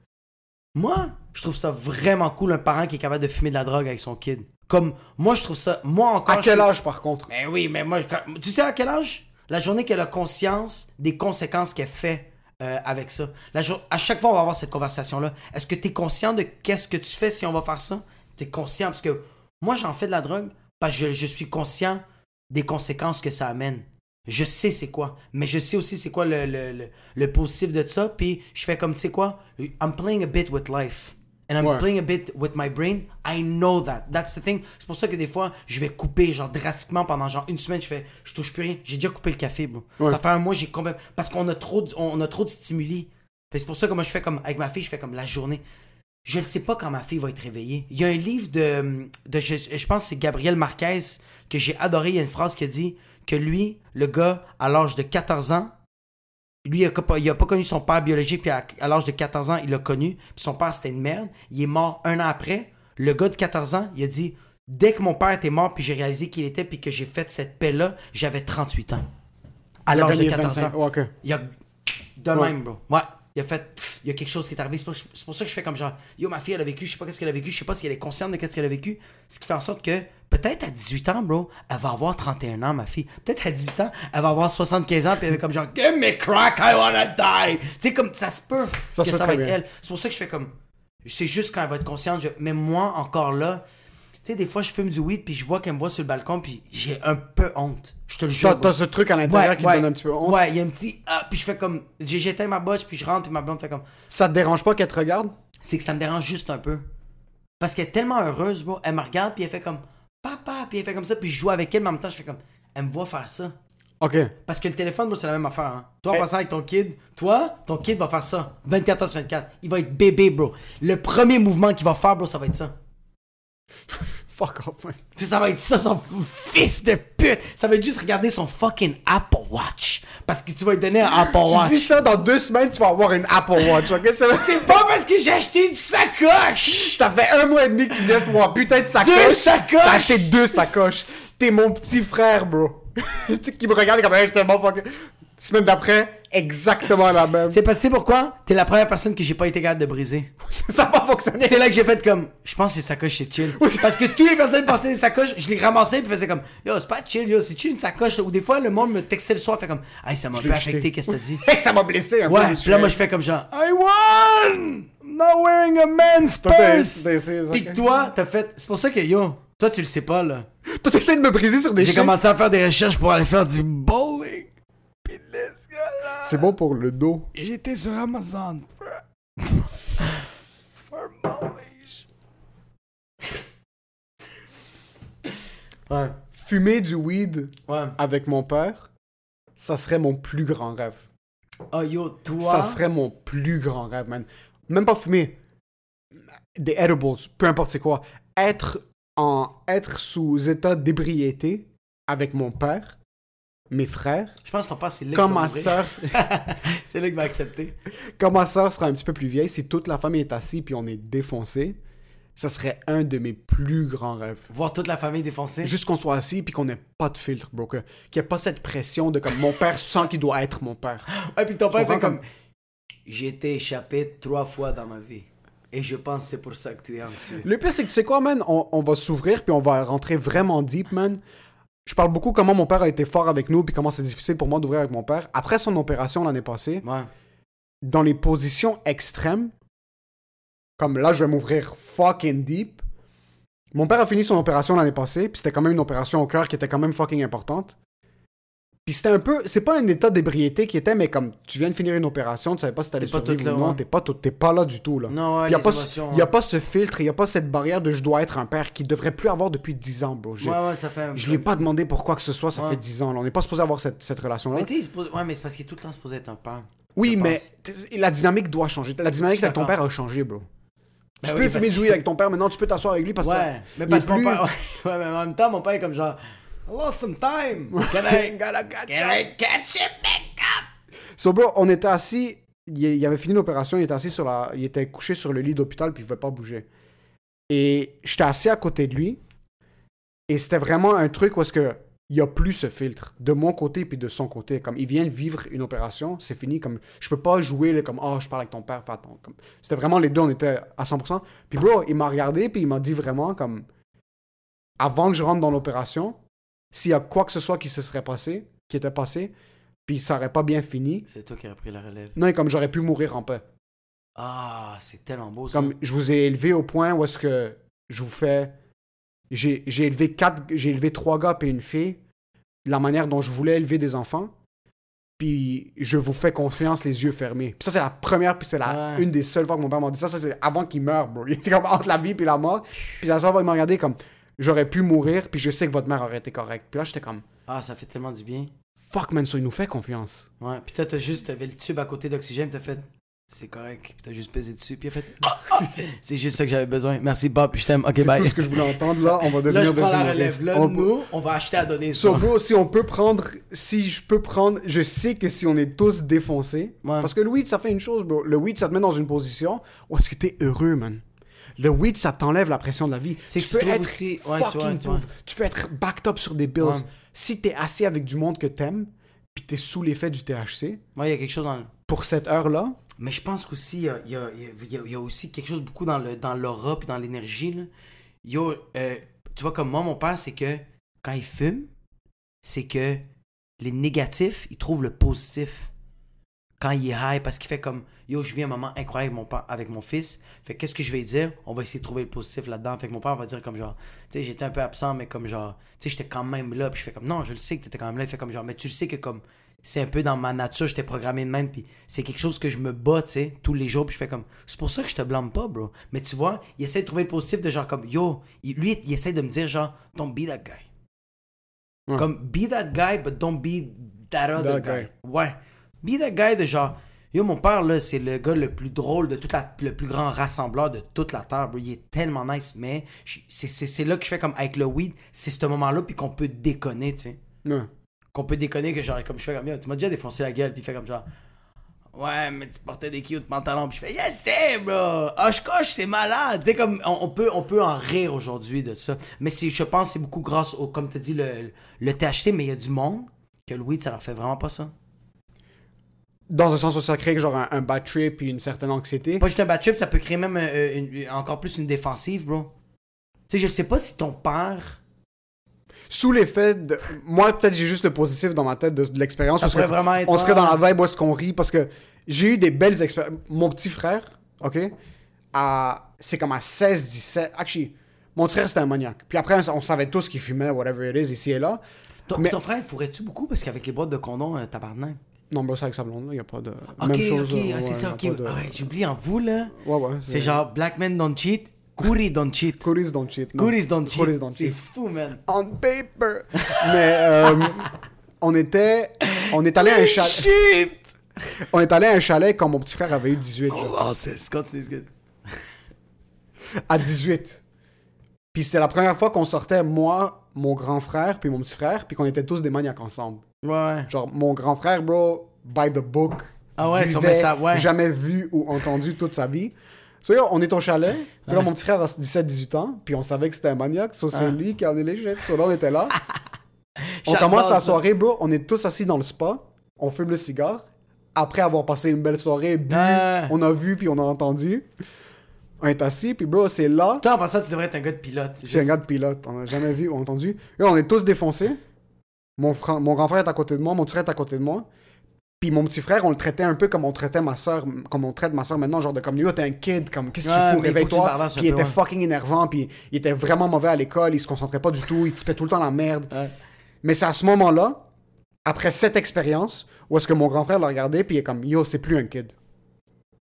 Moi, je trouve ça vraiment cool un parent qui est capable de fumer de la drogue avec son kid. Comme moi je trouve ça. Moi encore. À quel âge, par contre? Ben oui, mais moi. quand- Tu sais à quel âge? La journée qu'elle a conscience des conséquences qu'elle fait euh, avec ça. La jour- À chaque fois, on va avoir cette conversation-là. Est-ce que tu es conscient de qu'est-ce que tu fais si on va faire ça? Tu es conscient parce que moi j'en fais de la drogue parce que je, suis conscient des conséquences que ça amène. Je sais c'est quoi, mais je sais aussi c'est quoi le, le, le, le positif de ça. Puis je fais comme, tu sais quoi, I'm playing a bit with life. And I'm Ouais. playing a bit with my brain. I know that. That's the thing. C'est pour ça que des fois, je vais couper, genre, drastiquement pendant genre une semaine. Je fais, je touche plus rien. J'ai déjà coupé le café, bro. Ouais. Ça fait un mois, j'ai complètement. Parce qu'on a trop, de- on a trop de stimuli. C'est pour ça que moi, je fais comme, avec ma fille, je fais comme la journée. Je ne sais pas quand ma fille va être réveillée. Il y a un livre de, de je, je pense que c'est Gabriel Marquez que j'ai adoré. Il y a une phrase qui dit que lui, le gars, à l'âge de 14 ans, lui, il a, pas- connu son père biologique, puis à, à l'âge de 14 ans, il l'a connu. Puis son père, c'était une merde. Il est mort un an après. Le gars de 14 ans, il a dit Dès que mon père était mort, puis j'ai réalisé qu'il était, puis que j'ai fait cette paix-là, j'avais 38 ans. À l'âge de gagné 14 ans. 25. Ouais, ok. Il a. De Ouais. même, bro. Ouais. Il a fait. Il y a quelque chose qui est arrivé. C'est pour, c'est pour ça que je fais comme genre. Yo, ma fille, elle a vécu. Je sais pas qu'est-ce qu'elle a vécu. Je sais pas si elle est consciente de qu'est-ce qu'elle a vécu. Ce qui fait en sorte que, peut-être à 18 ans, bro, elle va avoir 31 ans, ma fille. Peut-être à 18 ans, elle va avoir 75 ans. Puis elle va comme genre. Give me crack, I wanna die. Tu sais, comme ça se peut Ça que ça va être bien. elle. C'est pour ça que je fais comme. C'est juste quand elle va être consciente. je- Mais moi, encore là. Tu sais, des fois, je fume du weed, puis je vois qu'elle me voit sur le balcon, puis j'ai un peu honte. Je te le jure. T'as ce truc à l'intérieur Ouais, qui ouais. te donne un petit peu honte? Ouais, il y a un petit. Ah, puis je fais comme. j'ai- J'éteins ma botche, puis je rentre, puis ma blonde fait comme. Ça te dérange pas qu'elle te regarde? C'est que ça me dérange juste un peu. Parce qu'elle est tellement heureuse, bro. Elle me regarde, puis elle fait comme. Papa, puis elle fait comme ça, puis je joue avec elle, mais en même temps, je fais comme. Elle me voit faire ça. Ok. Parce que le téléphone, moi, c'est la même affaire. Hein. Toi, en Eh. passant avec ton kid, toi, ton kid va faire ça. 24 h sur 24. Il va être bébé, bro. Le premier mouvement qu'il va faire, bro, ça va être ça. Fuck off, man. Ça va être ça, son fils de pute. Ça va être juste regarder son fucking Apple Watch. Parce que tu vas lui donner un Apple Watch. Tu dis ça dans deux semaines, tu vas avoir une Apple Watch, ok? Ça, C'est pas parce que j'ai acheté une sacoche! ça fait un mois et demi que tu me laisses pour avoir putain de sacoche. Deux sacoches! T'as acheté deux sacoches. T'es mon petit frère, bro. tu sais, qui me regarde comme, hey, j'étais bon fuck. Semaine d'après, exactement la même. C'est parce que c'est pourquoi? T'es la première personne que j'ai pas été capable de briser. Ça va pas fonctionner. C'est là que j'ai fait comme, je pense que ces sacoches c'est chill. Parce que tous les personnes passaient des sacoches, je les ramassais puis faisaient comme, yo c'est pas chill, yo c'est chill une sacoche. Ou des fois le monde me textait le soir, fait comme, hey ça m'a un peu affecté, qu'est-ce que t'as dit? Ça m'a blessé un peu. Ouais, suis puis là moi je fais comme genre, I won! I'm not wearing a man's purse! c'est- c'est- que toi, t'as fait, c'est pour ça que yo, toi tu le sais pas là. Toi, t'essaies de me briser sur des J'ai commencé à faire des recherches pour aller faire du bowling. C'est bon pour le dos. J'étais sur Amazon. Ouais. Fumer du weed Ouais. avec mon père, ça serait mon plus grand rêve. Oh yo, toi? Ça serait mon plus grand rêve, man. Même pas fumer. Des edibles, peu importe c'est quoi. Être en être sous état d'ébriété avec mon père, mes frères, Je pense que ton père, c'est quand ma soeur, C'est là qu'il va accepter. quand ma soeur sera un petit peu plus vieille, si toute la famille est assise puis on est défoncé, ça serait un de mes plus grands rêves. Voir toute la famille défoncée. Juste qu'on soit assis puis qu'on n'ait pas de filtre, bro. Qu'il n'y ait pas cette pression de comme mon père sent qu'il doit être mon père. Ouais, puis ton père fait comme. comme- J'ai été échappé trois fois dans ma vie. Et je pense que c'est pour ça que tu es anxieux. Le pire, c'est que tu sais quoi, man? On, on va s'ouvrir puis on va rentrer vraiment deep, man. Je parle beaucoup comment mon père a été fort avec nous puis comment c'est difficile pour moi d'ouvrir avec mon père. Après son opération l'année passée, Ouais. dans les positions extrêmes, comme là, je vais m'ouvrir fucking deep. Mon père a fini son opération l'année passée, puis c'était quand même une opération au cœur qui était quand même fucking importante. Puis c'était un peu, c'est pas un état d'ébriété qui était, mais comme tu viens de finir une opération, tu savais pas si t'allais survivre là, ou non, ouais. t'es pas, tout- t'es pas là du tout là. Non, ouais, Il y a pas, émotions, ce, y a pas ce filtre, il y a pas cette barrière de je dois être un père qui devrait plus avoir depuis 10 ans, bro. Je, Ouais, ouais, ça fait un je lui ai pas demandé pour quoi que ce soit, ça Ouais. fait 10 ans. là. On n'est pas supposé avoir cette, cette relation-là. Mais tu ouais, mais c'est parce qu'il est tout le temps supposé être un père. Oui, mais la dynamique doit changer. La dynamique avec ton père a changé, bro. Ben tu oui, peux fumer du que- avec ton père, maintenant tu peux t'asseoir avec lui parce que Ouais, mais parce que mon père. Ouais, mais en même temps, mon père est comme genre. I lost some time. Can I, Gotta catch can. I catch it back up? So, bro, on était assis, il, il avait fini l'opération, il était assis sur la... Il était couché sur le lit d'hôpital, puis il pouvait pas bouger. Et j'étais assis à côté de lui, et c'était vraiment un truc où est-ce que il y a plus ce filtre de mon côté puis de son côté comme il vient de vivre une opération c'est fini comme je peux pas jouer là, comme oh je parle avec ton père comme c'était vraiment les deux on était à 100% puis bro il m'a regardé puis il m'a dit vraiment comme avant que je rentre dans l'opération s'il y a quoi que ce soit qui se serait passé qui était passé puis ça aurait pas bien fini C'est toi qui as pris la relève. non et comme j'aurais pu mourir en paix Ah, c'est tellement beau ça. comme je vous ai élevé au point où est-ce que je vous fais j'ai élevé quatre j'ai élevé trois gars et une fille de la manière dont je voulais élever des enfants puis je vous fais confiance les yeux fermés puis ça c'est la première puis c'est la Ouais. une des seules fois que mon père m'a dit ça ça c'est avant qu'il meure bro il était comme entre la vie puis la mort puis la seule fois il m'a regardé comme j'aurais pu mourir puis je sais que votre mère aurait été correcte puis là j'étais comme Ah, ça fait tellement du bien. fuck man ça il nous fait confiance Ouais, puis toi, t'as juste, t'avais le tube à côté d'oxygène, t'as fait, c'est correct, puis t'as juste pesé dessus, puis il a fait, c'est juste ça que j'avais besoin. Merci Bob, puis je t'aime, ok, c'est bye. tout ce que je voulais entendre là on va devenir Là, je des prends la humoristes. relève. Là, On- nous, on va acheter à donner ça. So, si on peut prendre, si je peux prendre, je sais que si on est tous défoncés, Ouais. parce que le weed, ça fait une chose, bro. Le weed, ça te met dans une position où est-ce que t'es heureux, man? Le weed, ça t'enlève la pression de la vie. Tu peux être aussi- ouais, tu fucking vois, tu pauvre. Tu peux être backed up sur des bills. Ouais. Si t'es assis avec du monde que t'aimes, puis t'es sous l'effet du THC, Ouais, il y a quelque chose dans le... pour cette heure-là, Mais je pense qu'aussi, il y a, y, y aussi quelque chose beaucoup dans le dans l'aura puis dans l'énergie. Yo, euh, tu vois, comme moi, mon père, c'est que quand il fume, c'est que les négatifs, il trouve le positif. Quand il est high, parce qu'il fait comme Yo, je vis un moment incroyable avec mon, père- avec mon fils. Fait qu'est-ce que je vais dire? On va essayer de trouver le positif là-dedans. Fait que mon père va dire comme genre, tu sais, j'étais un peu absent, mais comme genre, tu sais, j'étais quand même là. Puis je fais comme Non, je le sais que t'étais quand même là. Il fait comme genre, mais tu le sais que comme c'est un peu dans ma nature, j'étais programmé de même, puis c'est quelque chose que je me bats, tu sais, tous les jours, puis je fais comme, c'est pour ça que je te blâme pas, bro. Mais tu vois, il essaie de trouver le positif de genre comme, yo, lui, il essaie de me dire genre, don't be that guy. Ouais. Comme, be that guy, but don't be that other That guy. Ouais. Be that guy de genre, yo, mon père, là, c'est le gars le plus drôle de toute la, le plus grand rassembleur de toute la terre, bro. Il est tellement nice, mais c'est- là que je fais comme, avec le weed, c'est ce moment-là, puis qu'on peut déconner, tu sais. Qu'on peut déconner que genre comme je fais comme Yo, tu m'as déjà défoncé la gueule puis il fait comme genre ouais mais tu portais des cute pantalons puis je fais yes c'est bro! Oshkosh c'est malade! Tu sais comme on, on peut on peut en rire aujourd'hui de ça. Mais c'est je pense que c'est beaucoup grâce au comme tu dit le, le THC mais il y a du monde que le weed ça leur fait vraiment pas ça Dans un sens où ça crée genre un, un bad trip et une certaine anxiété. pas juste un bad trip ça peut créer même euh, une- encore plus une défensive bro tu sais je sais pas si ton père Sous l'effet de. Moi, peut-être j'ai juste le positif dans ma tête de, de l'expérience. ça pourrait vraiment être on serait dans la vibe où est-ce qu'on rit parce que j'ai eu des belles expériences. Mon petit frère, ok, à... c'est comme à 16, 17. Actually, mon petit frère c'était un maniaque. Puis après, on savait tous qu'il fumait, whatever it is, ici et là. ton, mais- ton frère fourrait-tu beaucoup? Parce qu'avec les boîtes de condoms euh, tabarnak Non, mais ça avec sa blonde, il n'y a pas de. Ok, Même chose. ok, euh, ah, c'est ouais, ça, ok. de- Ah ouais, J'oublie en vous, là. Ouais, ouais. C'est genre Black Men Don't Cheat, Kuri Don't Cheat. Cooties don't cheat. non. Don't Cheat. Don't C'est fou, man. On paper. mais euh, on était. On est allé à un chalet. Shit! On est allé à un chalet quand mon petit frère avait eu 18. genre. Oh, c'est continue, c'est good. à 18. Puis c'était la première fois qu'on sortait, moi, mon grand frère, puis mon petit frère, puis qu'on était tous des maniaques ensemble. Ouais. Genre, mon grand frère, bro, by the book. Ah ouais, buvait, sur met ça, ouais. Jamais vu ou entendu toute sa vie. So, yo, on est au chalet, puis là, mon petit frère a 17-18 ans, puis on savait que c'était un maniaque, so c'est Ah. lui qui en est léger. So là, on était là. on commence la soirée, bro, on est tous assis dans le spa, on fume le cigare. Après avoir passé une belle soirée, bu, on a vu, puis on a entendu. On est assis, puis bro, c'est là. Toi, en passant, tu devrais être un gars de pilote. C'est un gars de pilote, on n'a jamais vu ou entendu. Là, on est tous défoncés. Mon, frère, mon grand frère est à côté de moi, mon petit frère est à côté de moi. Puis mon petit frère, on le traitait un peu comme on traitait ma soeur, comme on traite ma soeur maintenant, genre de comme yo, t'es un kid, comme qu'est-ce que Ouais, tu fous, réveille-toi. Puis il était ouais. fucking énervant, puis il était vraiment mauvais à l'école, il se concentrait pas du tout, il foutait tout le temps la merde. Ouais. Mais c'est à ce moment-là, après cette expérience, où est-ce que mon grand frère l'a regardé, puis il est comme yo, c'est plus un kid.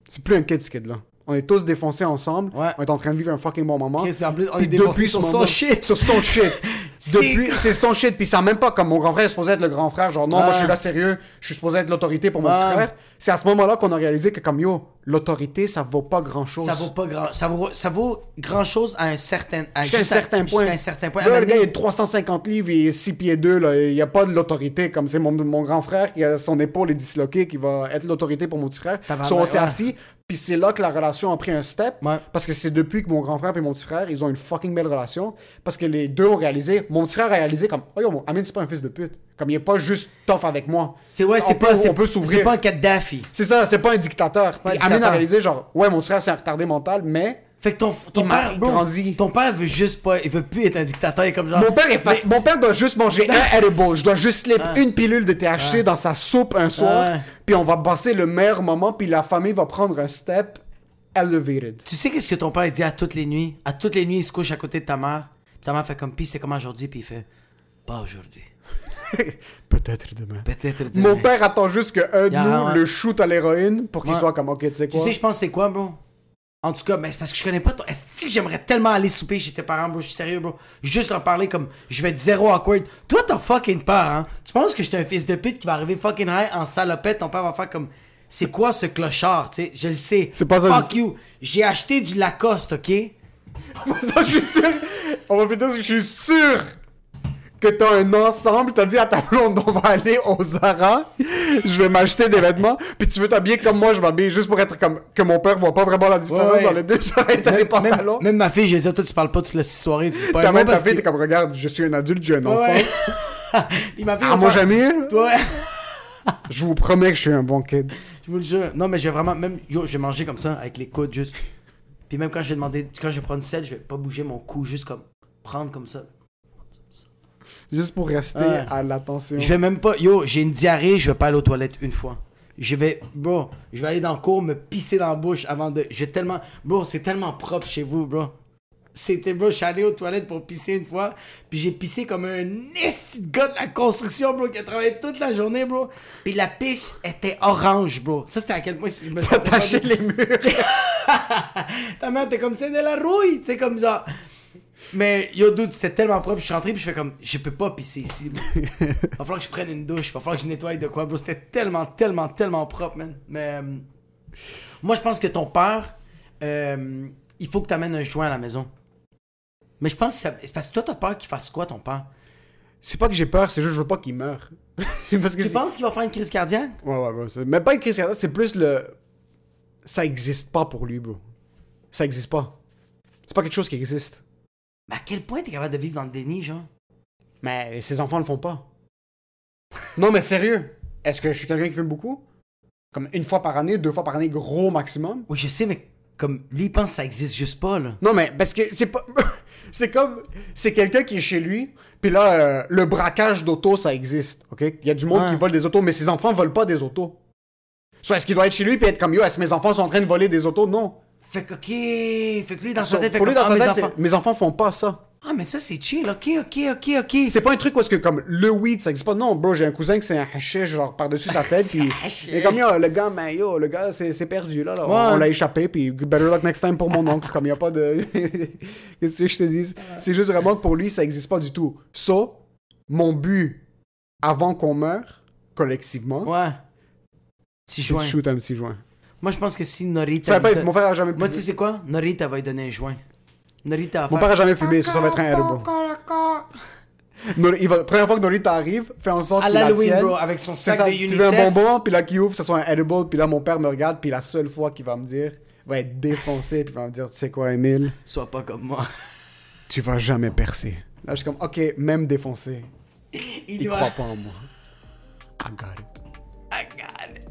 C'est plus un kid ce kid-là. On est tous défoncés ensemble, on est en train de vivre un fucking bon moment. Chris, plus, on est sur son shit. Sur son shit. Depuis, c'est son shit. Puis ça même pas comme mon grand frère est supposé être le grand frère. Genre, non, moi je suis là sérieux. Je suis supposé être l'autorité pour mon petit frère. C'est à ce moment-là qu'on a réalisé que, comme yo, l'autorité, ça vaut pas grand chose. Ça vaut pas grand, ça vaut, ça vaut grand chose à un certain, à Jusqu'à un certain point. Jusqu'à un certain point. Là, le gars, il est 350 livres et 6 pieds 2. Là. Il n'y a pas de l'autorité. Comme c'est mon, mon grand frère qui a son épaule est disloquée, qui va être l'autorité pour mon petit frère. So, on s'est ouais. assis. Puis c'est là que la relation a pris un step. Ouais. Parce que c'est depuis que mon grand frère et mon petit frère, ils ont une fucking belle relation. Parce que les deux ont réalisé. Mon petit frère a réalisé comme, oh yo, mon Amine, c'est pas un fils de pute. Comme il est pas juste tough avec moi. C'est ouais, c'est pas, c'est on peut c'est s'ouvrir. pas un Kadhafi. C'est ça, c'est pas un dictateur. pas un Puis Amine a dictateur. réalisé, genre, ouais, mon petit frère, c'est un retardé mental, mais. Fait que ton, ton Il père, bro, ton père veut juste pas, il veut plus être un dictateur, il est comme genre. Mon père, est fat- mon père doit juste manger un edible. Je dois juste slip Ah. une pilule de THC dans sa soupe un soir. Ah. Puis on va passer le meilleur moment. Puis la famille va prendre un step elevated. Tu sais qu'est-ce que ton père dit à toutes les nuits? À toutes les nuits, il se couche à côté de ta mère. Puis ta mère fait comme, pis c'était comment aujourd'hui? Puis il fait, pas aujourd'hui. Peut-être demain. Peut-être demain. Mon père attend juste qu'un de Yeah, nous le shoot à l'héroïne pour qu'il Ouais. soit comme, ok, tu sais Tu quoi? sais, je pense que c'est quoi, bro? En tout cas, ben, c'est parce que je connais pas ton. Est-ce que j'aimerais tellement aller souper chez tes parents, bro? Je suis sérieux, bro. Juste leur parler comme je vais être zéro awkward. Toi, t'as fucking peur, hein? Tu penses que j'étais un fils de pute qui va arriver fucking high en salopette? Ton père va faire comme. C'est quoi ce clochard, tu sais? Je le sais. C'est pas ça Fuck you. J'ai acheté du Lacoste, ok? ça, je suis sûr. On va dire que je suis sûr que t'as un ensemble. T'as dit à ta blonde, on va aller au Zara. Je vais m'acheter des vêtements. Puis tu veux t'habiller comme moi, je m'habille juste pour être comme. Que mon père voit pas vraiment la différence Ouais, ouais. dans les deux. T'as des Même, pantalons. même- même ma fille, j'ai dit, toi, tu parles pas toute la soirée. Tu dis pas un Ta fille, que- t'es comme, regarde, je suis un adulte, j'ai un enfant. Puis ma fille, Ah, faire- Jamil, Toi, je vous promets que je suis un bon kid. je vous le jure. Non, mais je vais vraiment. Même, yo, je vais manger comme ça, avec les coudes, juste. Puis même quand je vais demander. Quand je vais prendre sel, je vais pas bouger mon cou, juste comme. Prendre comme ça. Juste pour rester Ouais. à l'attention. Je vais même pas. Yo, j'ai une diarrhée, je vais pas aller aux toilettes une fois. Je vais. Bro, je vais aller dans le cours, me pisser dans la bouche avant de. Je vais tellement. Bro, c'est tellement propre chez vous, bro. C'était, bro, je suis allé aux toilettes pour pisser une fois, puis j'ai pissé comme un esti de gars de la construction, bro, qui a travaillé toute la journée, bro. Puis la piche était orange, bro. Ça, c'était à quel point je me sentais Attacher bien. les murs. Ta mère, t'es comme c'est de la rouille, tu sais, comme genre. Mais yo, dude, c'était tellement propre. Je suis rentré, puis je fais comme, je peux pas pisser ici. bro. Va falloir que je prenne une douche, va falloir que je nettoie de quoi, bro. C'était tellement, tellement, tellement propre, man. Mais euh, moi, je pense que ton père, euh, il faut que t'amènes un joint à la maison. Mais je pense que ça- c'est parce que toi, t'as peur qu'il fasse quoi, ton père? C'est pas que j'ai peur, c'est juste que je veux pas qu'il meure. Parce que Tu c'est- penses qu'il va faire une crise cardiaque? Ouais, ouais, ouais. c'est- Mais pas une crise cardiaque, c'est plus le. Ça existe pas pour lui, bro. Ça existe pas. C'est pas quelque chose qui existe. Mais à quel point t'es capable de vivre dans le déni, genre? Mais ses enfants le font pas. non, mais sérieux. Est-ce que je suis quelqu'un qui fume beaucoup? Comme une fois par année, deux fois par année, gros maximum? Oui, je sais, mais comme lui, il pense que ça existe juste pas, là. Non, mais parce que c'est pas. c'est comme. C'est quelqu'un qui est chez lui, puis là, euh, le braquage d'auto, ça existe, ok? Il y a du monde Ouais. qui vole des autos, mais ses enfants volent pas des autos. Soit est-ce qu'il doit être chez lui puis être comme yo, est-ce que mes enfants sont en train de voler des autos? Non. Fait que, ok. Fait que lui, dans sa So, tête, fait pour lui, dans ah, sa mes tête, c'est- mes enfants font pas ça. Ah, mais ça, c'est chill. Ok, ok, ok, ok. C'est pas un truc où est-ce que comme le weed ça existe pas. Non, bro, j'ai un cousin qui c'est un hashish genre par-dessus sa tête puis hashish. est comme yo, le gars, mais yo, le gars c'est c'est perdu là, là. On- Ouais. on l'a échappé puis better luck next time pour mon oncle comme il y a pas de Qu'est-ce que je te dis? C'est juste vraiment que pour lui ça existe pas du tout. Ça, mon but avant qu'on meure collectivement, Ouais. Petit c'est de joint. shoot un petit joint. Moi, je pense que si Norita. Ça va pas mon frère a jamais Moi, tu sais quoi? Norita va lui donner un joint. Norita va Mon faire. père a jamais fumé, ça, ça va être un edible. Nor- il va, première fois que Norita arrive, fais en sorte À qu'il la l'Halloween, tienne. bro, avec son sac ça, de tu veux un UNICEF. bonbon, puis là qui ouvre, ça soit un edible, puis là mon père me regarde, puis la seule fois qu'il va me dire, il va être défoncé, puis il va me dire, tu sais quoi, Emile, Sois pas comme moi. tu vas jamais percer. Là, je suis comme, ok, même défoncé, Il, il va- croit pas en moi. I got it.